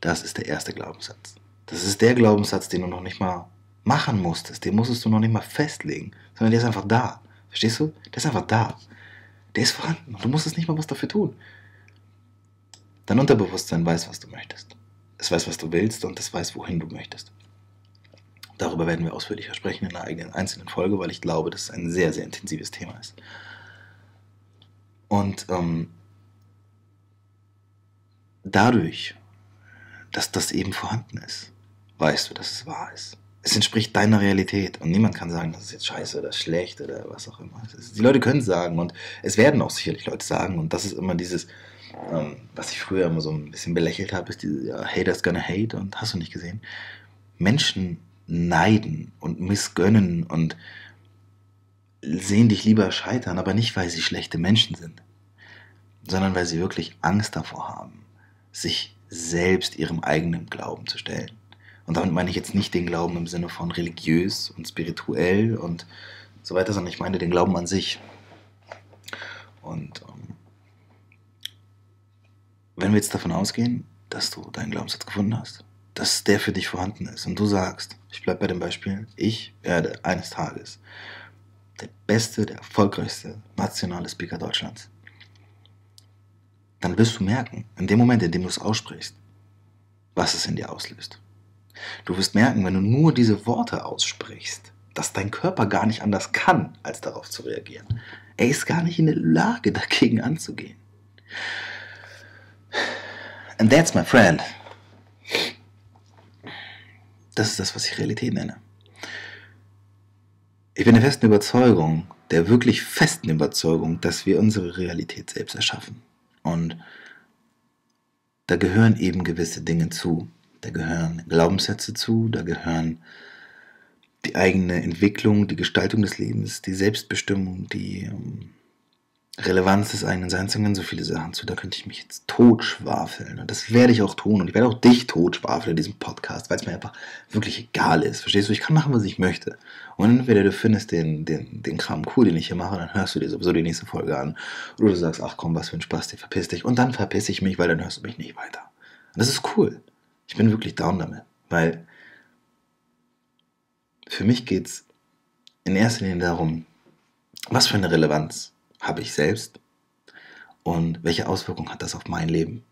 das ist der erste Glaubenssatz. Das ist der Glaubenssatz, den du noch nicht mal machen musstest. Den musstest du noch nicht mal festlegen, sondern der ist einfach da. Verstehst du? Der ist einfach da. Der ist vorhanden und du musstest nicht mal was dafür tun. Dein Unterbewusstsein weiß, was du möchtest. Es weiß, was du willst und es weiß, wohin du möchtest. Darüber werden wir ausführlicher sprechen in einer eigenen einzelnen Folge, weil ich glaube, dass es ein sehr, sehr intensives Thema ist. Und ähm, dadurch, dass das eben vorhanden ist, weißt du, dass es wahr ist. es entspricht deiner Realität und niemand kann sagen, das ist jetzt scheiße oder schlecht oder was auch immer. die Leute können es sagen und es werden auch sicherlich Leute sagen und das ist immer dieses, ähm, was ich früher immer so ein bisschen belächelt habe, ist dieses ja, Haters gonna hate und hast du nicht gesehen. Menschen neiden und missgönnen und sehen dich lieber scheitern, aber nicht, weil sie schlechte Menschen sind, sondern weil sie wirklich Angst davor haben, sich selbst ihrem eigenen Glauben zu stellen. Und damit meine ich jetzt nicht den Glauben im Sinne von religiös und spirituell und so weiter, sondern ich meine den Glauben an sich. Und ähm, wenn wir jetzt davon ausgehen, dass du deinen Glaubenssatz gefunden hast, dass der für dich vorhanden ist und du sagst, ich bleibe bei dem Beispiel, ich werde eines Tages der beste, der erfolgreichste nationale Speaker Deutschlands, dann wirst du merken, in dem Moment, in dem du es aussprichst, was es in dir auslöst. Du wirst merken, wenn du nur diese Worte aussprichst, dass dein Körper gar nicht anders kann, als darauf zu reagieren. Er ist gar nicht in der Lage, dagegen anzugehen. And that's my friend. Das ist das, was ich Realität nenne. Ich bin der festen Überzeugung, der wirklich festen Überzeugung, dass wir unsere Realität selbst erschaffen. Und da gehören eben gewisse Dinge zu, da gehören Glaubenssätze zu, da gehören die eigene Entwicklung, die Gestaltung des Lebens, die Selbstbestimmung, die ähm, Relevanz des eigenen Seins, da so viele Sachen zu. Da könnte ich mich jetzt totschwafeln. Und das werde ich auch tun. Und ich werde auch dich totschwafeln in diesem Podcast, weil es mir einfach wirklich egal ist. Verstehst du? Ich kann machen, was ich möchte. Und entweder du findest den, den, den Kram cool, den ich hier mache, dann hörst du dir sowieso die nächste Folge an. Oder du sagst, ach komm, was für ein Spaß, dir verpiss dich. Und dann verpiss ich mich, weil dann hörst du mich nicht weiter. Und das ist cool. Ich bin wirklich down damit, weil für mich geht es in erster Linie darum, was für eine Relevanz habe ich selbst und welche Auswirkungen hat das auf mein Leben.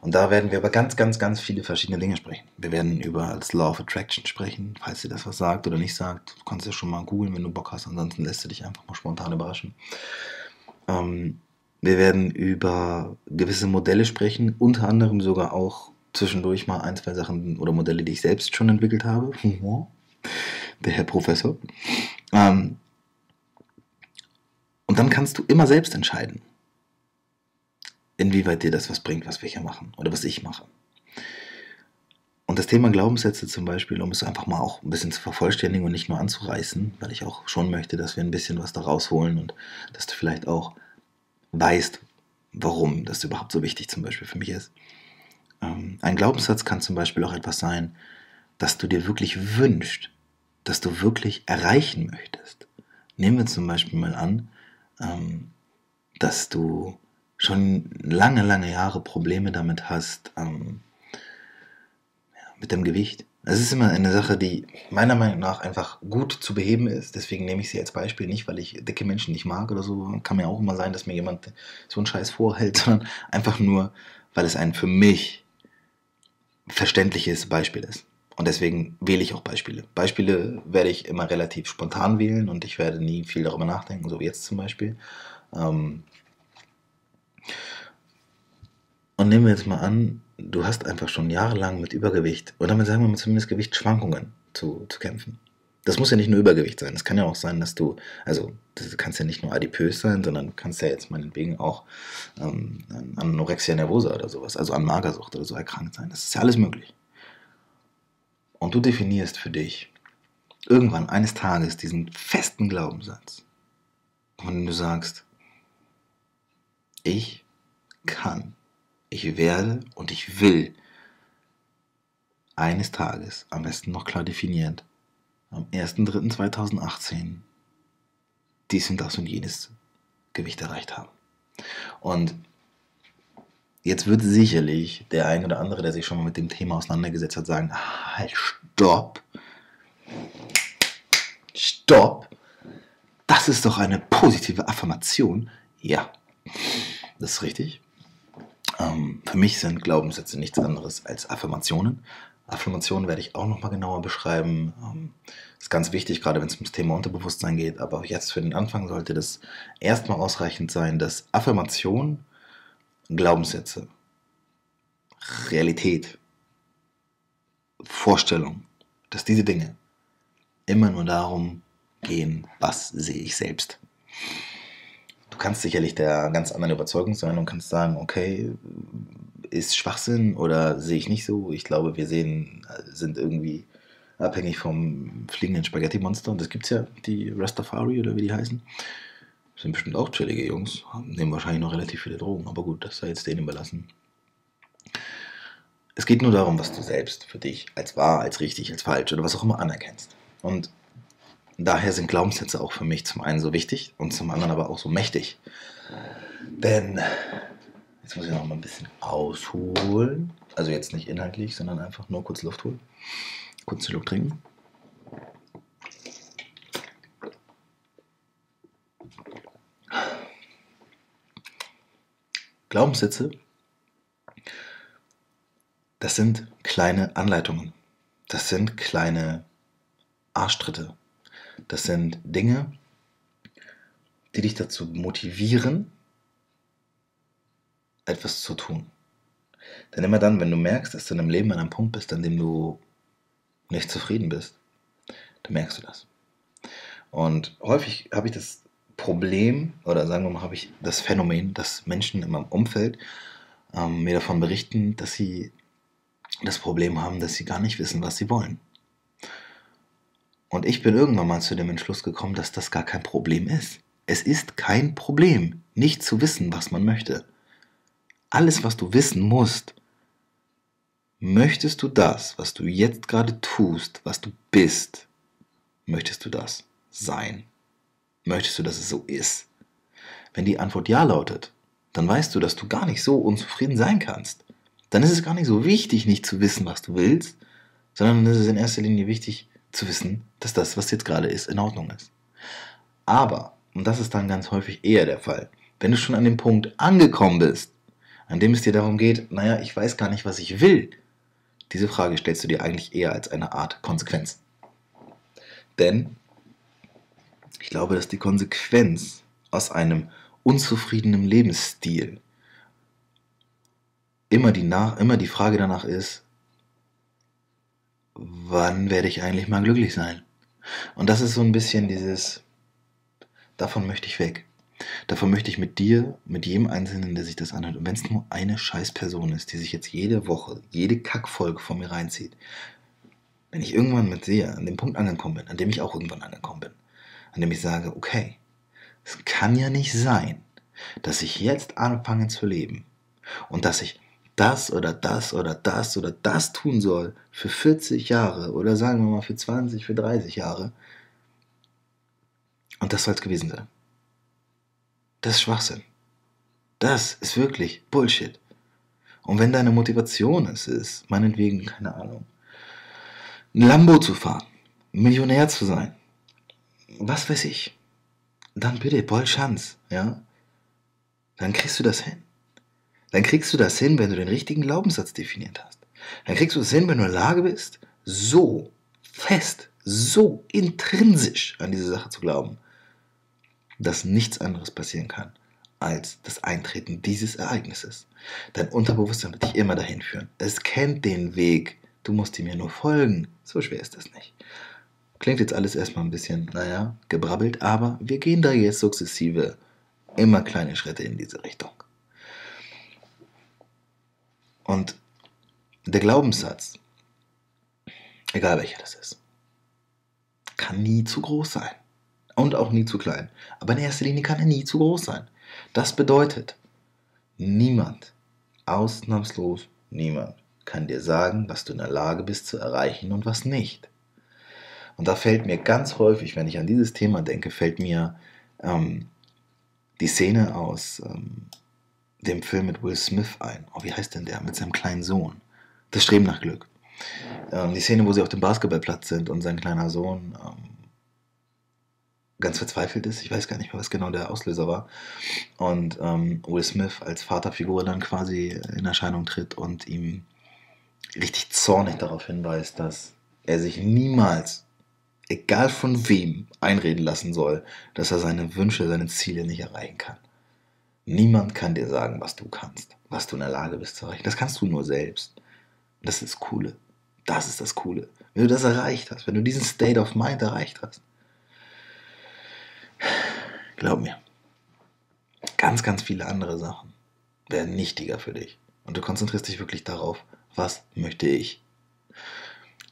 Und da werden wir über ganz, ganz, ganz viele verschiedene Dinge sprechen. Wir werden über das Law of Attraction sprechen, falls dir das was sagt oder nicht sagt. Du kannst ja schon mal googeln, wenn du Bock hast, ansonsten lässt du dich einfach mal spontan überraschen. Ähm, wir werden über gewisse Modelle sprechen, unter anderem sogar auch zwischendurch mal ein, zwei Sachen oder Modelle, die ich selbst schon entwickelt habe. (laughs) Der Herr Professor. Ähm, und dann kannst du immer selbst entscheiden, inwieweit dir das was bringt, was wir hier machen oder was ich mache. Und das Thema Glaubenssätze zum Beispiel, um es einfach mal auch ein bisschen zu vervollständigen und nicht nur anzureißen, weil ich auch schon möchte, dass wir ein bisschen was da rausholen und dass du vielleicht auch weißt, warum das überhaupt so wichtig zum Beispiel für mich ist. Ähm, ein Glaubenssatz kann zum Beispiel auch etwas sein, dass du dir wirklich wünschst, dass du wirklich erreichen möchtest. Nehmen wir zum Beispiel mal an, ähm, dass du schon lange, lange Jahre Probleme damit hast, ähm, mit dem Gewicht. Es ist immer eine Sache, die meiner Meinung nach einfach gut zu beheben ist. Deswegen nehme ich sie als Beispiel nicht, weil ich dicke Menschen nicht mag oder so. Kann mir auch immer sein, dass mir jemand so einen Scheiß vorhält, (laughs) sondern einfach nur, weil es ein für mich verständliches Beispiel ist. Und deswegen wähle ich auch Beispiele. Beispiele werde ich immer relativ spontan wählen und ich werde nie viel darüber nachdenken, so wie jetzt zum Beispiel. Ähm und nehmen wir jetzt mal an, du hast einfach schon jahrelang mit Übergewicht oder damit sagen wir mal zumindest Gewichtsschwankungen zu, zu kämpfen. Das muss ja nicht nur Übergewicht sein. Es kann ja auch sein, dass du, also das kannst ja nicht nur adipös sein, sondern kannst ja jetzt meinetwegen auch ähm, an Anorexia nervosa oder sowas, also an Magersucht oder so erkrankt sein. Das ist ja alles möglich. Und du definierst für dich irgendwann eines Tages diesen festen Glaubenssatz, dem du sagst, ich kann, ich werde und ich will eines Tages, am besten noch klar definiert, am 1.3.2018 dies und das und jenes Gewicht erreicht haben. Und jetzt wird sicherlich der ein oder andere, der sich schon mal mit dem Thema auseinandergesetzt hat, sagen, halt, stopp. Stopp. Das ist doch eine positive Affirmation. Ja, das ist richtig. Ähm, für mich sind Glaubenssätze nichts anderes als Affirmationen. Affirmationen werde ich auch nochmal genauer beschreiben. Ähm, ist ganz wichtig, gerade wenn es ums Thema Unterbewusstsein geht. Aber jetzt für den Anfang sollte das erstmal ausreichend sein, dass Affirmation, Glaubenssätze, Realität, Vorstellung, dass diese Dinge immer nur darum gehen, was sehe ich selbst. Du kannst sicherlich der ganz anderen Überzeugung sein und kannst sagen, okay, ist Schwachsinn oder sehe ich nicht so. Ich glaube, wir sehen, sind irgendwie abhängig vom fliegenden Spaghetti-Monster. Und das gibt es ja, die Rastafari oder wie die heißen. Sind bestimmt auch chillige Jungs, nehmen wahrscheinlich noch relativ viele Drogen, aber gut, das sei jetzt denen überlassen. Es geht nur darum, was du selbst für dich als wahr, als richtig, als falsch oder was auch immer anerkennst. Und daher sind Glaubenssätze auch für mich zum einen so wichtig und zum anderen aber auch so mächtig. Denn, jetzt muss ich noch mal ein bisschen ausholen. Also jetzt nicht inhaltlich, sondern einfach nur kurz Luft holen. Kurz Schluck trinken. Glaubenssätze, das sind kleine Anleitungen. Das sind kleine Arschtritte. Das sind Dinge, die dich dazu motivieren, etwas zu tun. Denn immer dann, wenn du merkst, dass du in deinem Leben an einem Punkt bist, an dem du nicht zufrieden bist, dann merkst du das. Und häufig habe ich das Problem, oder sagen wir mal, habe ich das Phänomen, dass Menschen in meinem Umfeld ähm, mir davon berichten, dass sie das Problem haben, dass sie gar nicht wissen, was sie wollen. Und ich bin irgendwann mal zu dem Entschluss gekommen, dass das gar kein Problem ist. Es ist kein Problem, nicht zu wissen, was man möchte. Alles, was du wissen musst, möchtest du das, was du jetzt gerade tust, was du bist, möchtest du das sein? Möchtest du, dass es so ist? Wenn die Antwort ja lautet, dann weißt du, dass du gar nicht so unzufrieden sein kannst. Dann ist es gar nicht so wichtig, nicht zu wissen, was du willst, sondern es ist in erster Linie wichtig zu wissen, dass das, was jetzt gerade ist, in Ordnung ist. Aber, und das ist dann ganz häufig eher der Fall, wenn du schon an dem Punkt angekommen bist, an dem es dir darum geht, naja, ich weiß gar nicht, was ich will, diese Frage stellst du dir eigentlich eher als eine Art Konsequenz. Denn ich glaube, dass die Konsequenz aus einem unzufriedenen Lebensstil immer die, nach, immer die Frage danach ist, wann werde ich eigentlich mal glücklich sein? Und das ist so ein bisschen dieses, davon möchte ich weg. Davon möchte ich mit dir, mit jedem Einzelnen, der sich das anhört, und wenn es nur eine Scheißperson ist, die sich jetzt jede Woche, jede Kackfolge von mir reinzieht, wenn ich irgendwann mit dir an dem Punkt angekommen bin, an dem ich auch irgendwann angekommen bin, an dem ich sage, okay, es kann ja nicht sein, dass ich jetzt anfange zu leben und dass ich das oder das oder das oder das tun soll für 40 Jahre oder sagen wir mal für 20, für 30 Jahre. Und das soll es gewesen sein. Das ist Schwachsinn. Das ist wirklich Bullshit. Und wenn deine Motivation es ist, meinetwegen, keine Ahnung, ein Lambo zu fahren, Millionär zu sein, was weiß ich, dann bitte, voll Chance, ja? Dann kriegst du das hin. Dann kriegst du das hin, wenn du den richtigen Glaubenssatz definiert hast. Dann kriegst du es hin, wenn du in der Lage bist, so fest, so intrinsisch an diese Sache zu glauben, dass nichts anderes passieren kann als das Eintreten dieses Ereignisses. Dein Unterbewusstsein wird dich immer dahin führen. Es kennt den Weg. Du musst ihm ja nur folgen. So schwer ist das nicht. Klingt jetzt alles erstmal ein bisschen, naja, gebrabbelt, aber wir gehen da jetzt sukzessive immer kleine Schritte in diese Richtung. Und der Glaubenssatz, egal welcher das ist, kann nie zu groß sein. Und auch nie zu klein. Aber in erster Linie kann er nie zu groß sein. Das bedeutet, niemand, ausnahmslos niemand, kann dir sagen, was du in der Lage bist zu erreichen und was nicht. Und da fällt mir ganz häufig, wenn ich an dieses Thema denke, fällt mir ähm, die Szene aus ähm, dem Film mit Will Smith ein. Oh, wie heißt denn der? Mit seinem kleinen Sohn. Das Streben nach Glück. Ähm, die Szene, wo sie auf dem Basketballplatz sind und sein kleiner Sohn ähm, ganz verzweifelt ist. Ich weiß gar nicht mehr, was genau der Auslöser war. Und ähm, Will Smith als Vaterfigur dann quasi in Erscheinung tritt und ihm richtig zornig darauf hinweist, dass er sich niemals egal von wem, einreden lassen soll, dass er seine Wünsche, seine Ziele nicht erreichen kann. Niemand kann dir sagen, was du kannst, was du in der Lage bist zu erreichen. Das kannst du nur selbst. Das ist das Coole. Das ist das Coole. Wenn du das erreicht hast, wenn du diesen State of Mind erreicht hast, glaub mir, ganz, ganz viele andere Sachen werden nichtiger für dich. Und du konzentrierst dich wirklich darauf, was möchte ich.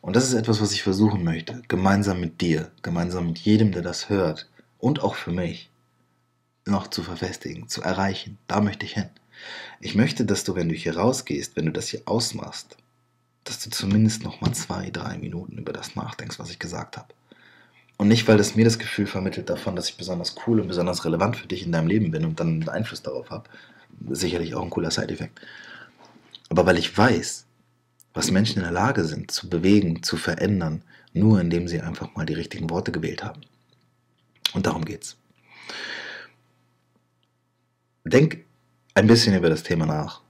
Und das ist etwas, was ich versuchen möchte, gemeinsam mit dir, gemeinsam mit jedem, der das hört und auch für mich, noch zu verfestigen, zu erreichen. Da möchte ich hin. Ich möchte, dass du, wenn du hier rausgehst, wenn du das hier ausmachst, dass du zumindest noch mal zwei, drei Minuten über das nachdenkst, was ich gesagt habe. Und nicht, weil es mir das Gefühl vermittelt davon, dass ich besonders cool und besonders relevant für dich in deinem Leben bin und dann einen Einfluss darauf habe. Sicherlich auch ein cooler Side-Effekt. Aber weil ich weiß, was Menschen in der Lage sind zu bewegen, zu verändern, nur indem sie einfach mal die richtigen Worte gewählt haben. Und darum geht's. Denk ein bisschen über das Thema nach.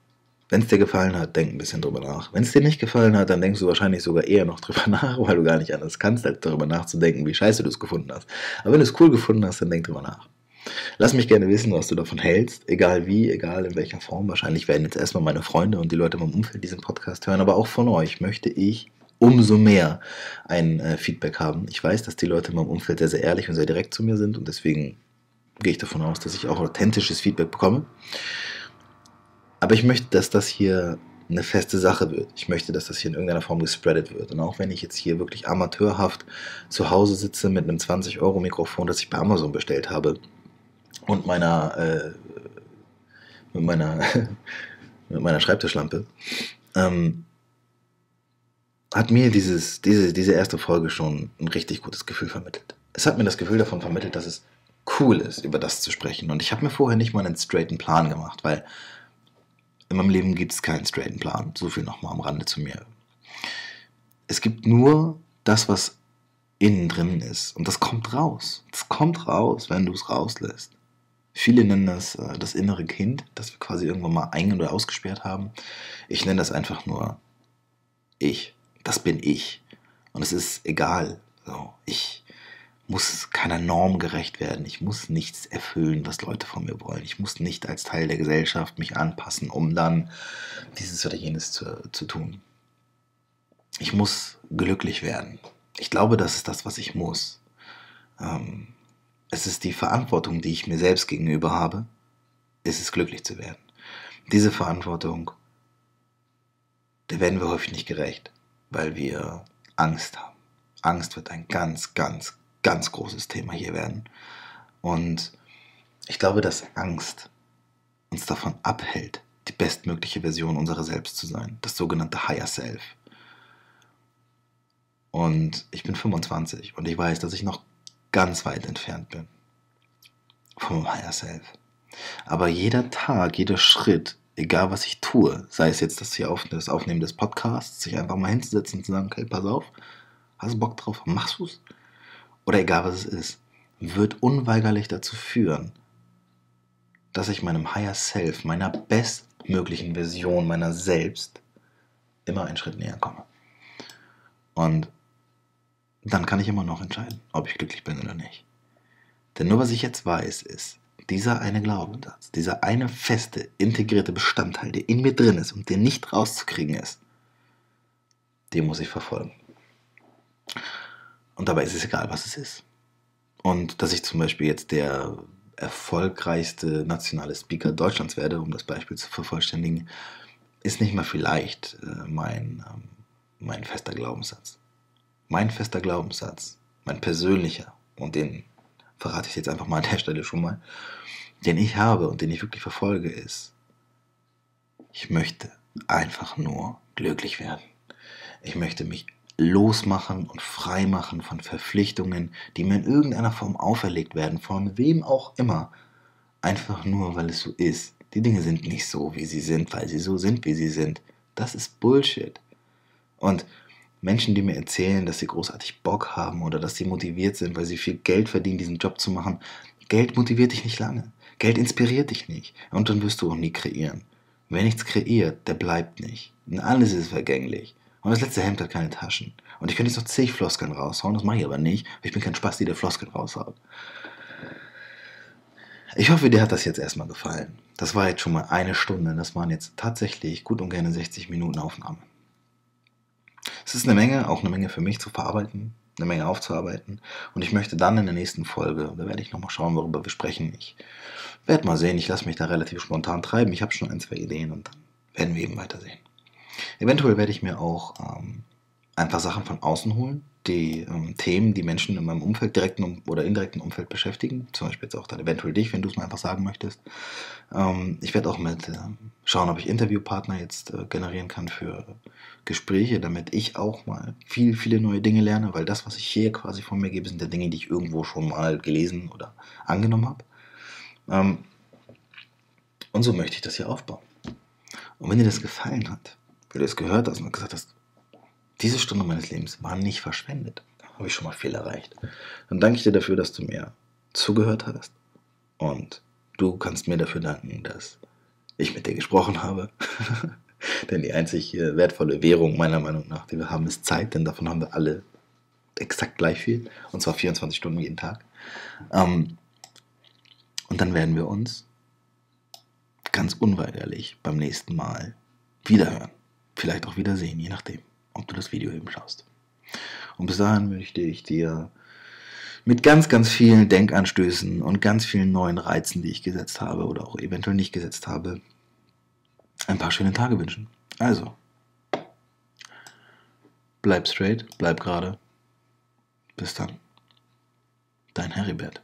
Wenn es dir gefallen hat, denk ein bisschen drüber nach. Wenn es dir nicht gefallen hat, dann denkst du wahrscheinlich sogar eher noch drüber (laughs) nach, weil du gar nicht anders kannst, als darüber nachzudenken, wie scheiße du es gefunden hast. Aber wenn du es cool gefunden hast, dann denk drüber nach. Lass mich gerne wissen, was du davon hältst, egal wie, egal in welcher Form. Wahrscheinlich werden jetzt erstmal meine Freunde und die Leute in meinem Umfeld diesen Podcast hören, aber auch von euch möchte ich umso mehr ein äh, Feedback haben. Ich weiß, dass die Leute in meinem Umfeld sehr, sehr ehrlich und sehr direkt zu mir sind und deswegen gehe ich davon aus, dass ich auch authentisches Feedback bekomme. Aber ich möchte, dass das hier eine feste Sache wird. Ich möchte, dass das hier in irgendeiner Form gespreadet wird. Und auch wenn ich jetzt hier wirklich amateurhaft zu Hause sitze mit einem 20-Euro-Mikrofon, das ich bei Amazon bestellt habe und meiner, äh, mit meiner, (laughs) mit meiner Schreibtischlampe, ähm, hat mir dieses, diese, diese erste Folge schon ein richtig gutes Gefühl vermittelt. Es hat mir das Gefühl davon vermittelt, dass es cool ist, über das zu sprechen. Und ich habe mir vorher nicht mal einen straighten Plan gemacht, weil in meinem Leben gibt es keinen straighten Plan. So viel nochmal am Rande zu mir. Es gibt nur das, was innen drin ist. Und das kommt raus. Das kommt raus, wenn du es rauslässt. Viele nennen das äh, das innere Kind, das wir quasi irgendwann mal ein- oder ausgesperrt haben. Ich nenne das einfach nur ich. Das bin ich. Und es ist egal. So, ich muss keiner Norm gerecht werden. Ich muss nichts erfüllen, was Leute von mir wollen. Ich muss nicht als Teil der Gesellschaft mich anpassen, um dann dieses oder jenes zu, zu tun. Ich muss glücklich werden. Ich glaube, das ist das, was ich muss. Ähm, es ist die Verantwortung, die ich mir selbst gegenüber habe, ist es glücklich zu werden. Diese Verantwortung, der werden wir häufig nicht gerecht, weil wir Angst haben. Angst wird ein ganz, ganz, ganz großes Thema hier werden. Und ich glaube, dass Angst uns davon abhält, die bestmögliche Version unserer selbst zu sein, das sogenannte Higher Self. Und ich bin 25 und ich weiß, dass ich noch ganz weit entfernt bin vom Higher Self. Aber jeder Tag, jeder Schritt, egal was ich tue, sei es jetzt das hier auf, das Aufnehmen des Podcasts, sich einfach mal hinzusetzen und zu sagen, okay, pass auf, hast du Bock drauf, machst du's? oder egal was es ist, wird unweigerlich dazu führen, dass ich meinem Higher Self, meiner bestmöglichen Version meiner selbst, immer einen Schritt näher komme. Und dann kann ich immer noch entscheiden, ob ich glücklich bin oder nicht. Denn nur was ich jetzt weiß, ist, dieser eine Glaubenssatz, dieser eine feste, integrierte Bestandteil, der in mir drin ist und der nicht rauszukriegen ist, den muss ich verfolgen. Und dabei ist es egal, was es ist. Und dass ich zum Beispiel jetzt der erfolgreichste nationale Speaker Deutschlands werde, um das Beispiel zu vervollständigen, ist nicht mal vielleicht äh, mein, ähm, mein fester Glaubenssatz. Mein fester Glaubenssatz, mein persönlicher, und den verrate ich jetzt einfach mal an der Stelle schon mal, den ich habe und den ich wirklich verfolge, ist, ich möchte einfach nur glücklich werden. Ich möchte mich losmachen und freimachen von Verpflichtungen, die mir in irgendeiner Form auferlegt werden, von wem auch immer. Einfach nur, weil es so ist. Die Dinge sind nicht so, wie sie sind, weil sie so sind, wie sie sind. Das ist Bullshit. Und Menschen, die mir erzählen, dass sie großartig Bock haben oder dass sie motiviert sind, weil sie viel Geld verdienen, diesen Job zu machen, Geld motiviert dich nicht lange. Geld inspiriert dich nicht. Und dann wirst du auch nie kreieren. Wer nichts kreiert, der bleibt nicht. Und alles ist vergänglich. Und das letzte Hemd hat keine Taschen. Und ich könnte jetzt noch zig Floskeln raushauen, das mache ich aber nicht, weil ich bin kein Spasti, der Floskeln raushaut. Ich hoffe, dir hat das jetzt erstmal gefallen. Das war jetzt schon mal eine Stunde. Das waren jetzt tatsächlich gut und gerne 60 Minuten Aufnahme. Es ist eine Menge, auch eine Menge für mich zu verarbeiten, eine Menge aufzuarbeiten. Und ich möchte dann in der nächsten Folge, da werde ich nochmal schauen, worüber wir sprechen. Ich werde mal sehen, ich lasse mich da relativ spontan treiben. Ich habe schon ein, zwei Ideen und dann werden wir eben weitersehen. Eventuell werde ich mir auch ähm, ein paar Sachen von außen holen, die ähm, Themen, die Menschen in meinem Umfeld, direkten oder indirekten Umfeld beschäftigen. Zum Beispiel jetzt auch dann eventuell dich, wenn du es mal einfach sagen möchtest. Ähm, ich werde auch mit äh, schauen, ob ich Interviewpartner jetzt äh, generieren kann für Gespräche, damit ich auch mal viel, viele neue Dinge lerne, weil das, was ich hier quasi von mir gebe, sind ja Dinge, die ich irgendwo schon mal gelesen oder angenommen habe. Ähm, und so möchte ich das hier aufbauen. Und wenn dir das gefallen hat, weil du es gehört hast und gesagt hast, diese Stunde meines Lebens war nicht verschwendet, habe ich schon mal viel erreicht. Dann danke ich dir dafür, dass du mir zugehört hast. Und du kannst mir dafür danken, dass ich mit dir gesprochen habe. (laughs) denn die einzig wertvolle Währung meiner Meinung nach, die wir haben, ist Zeit, denn davon haben wir alle exakt gleich viel. Und zwar 24 Stunden jeden Tag. Ähm, und dann werden wir uns ganz unweigerlich beim nächsten Mal wiederhören. Vielleicht auch wiedersehen, je nachdem, ob du das Video eben schaust. Und bis dahin möchte ich dir mit ganz, ganz vielen Denkanstößen und ganz vielen neuen Reizen, die ich gesetzt habe oder auch eventuell nicht gesetzt habe, ein paar schöne Tage wünschen. Also, bleib straight, bleib gerade. Bis dann. Dein Heribert.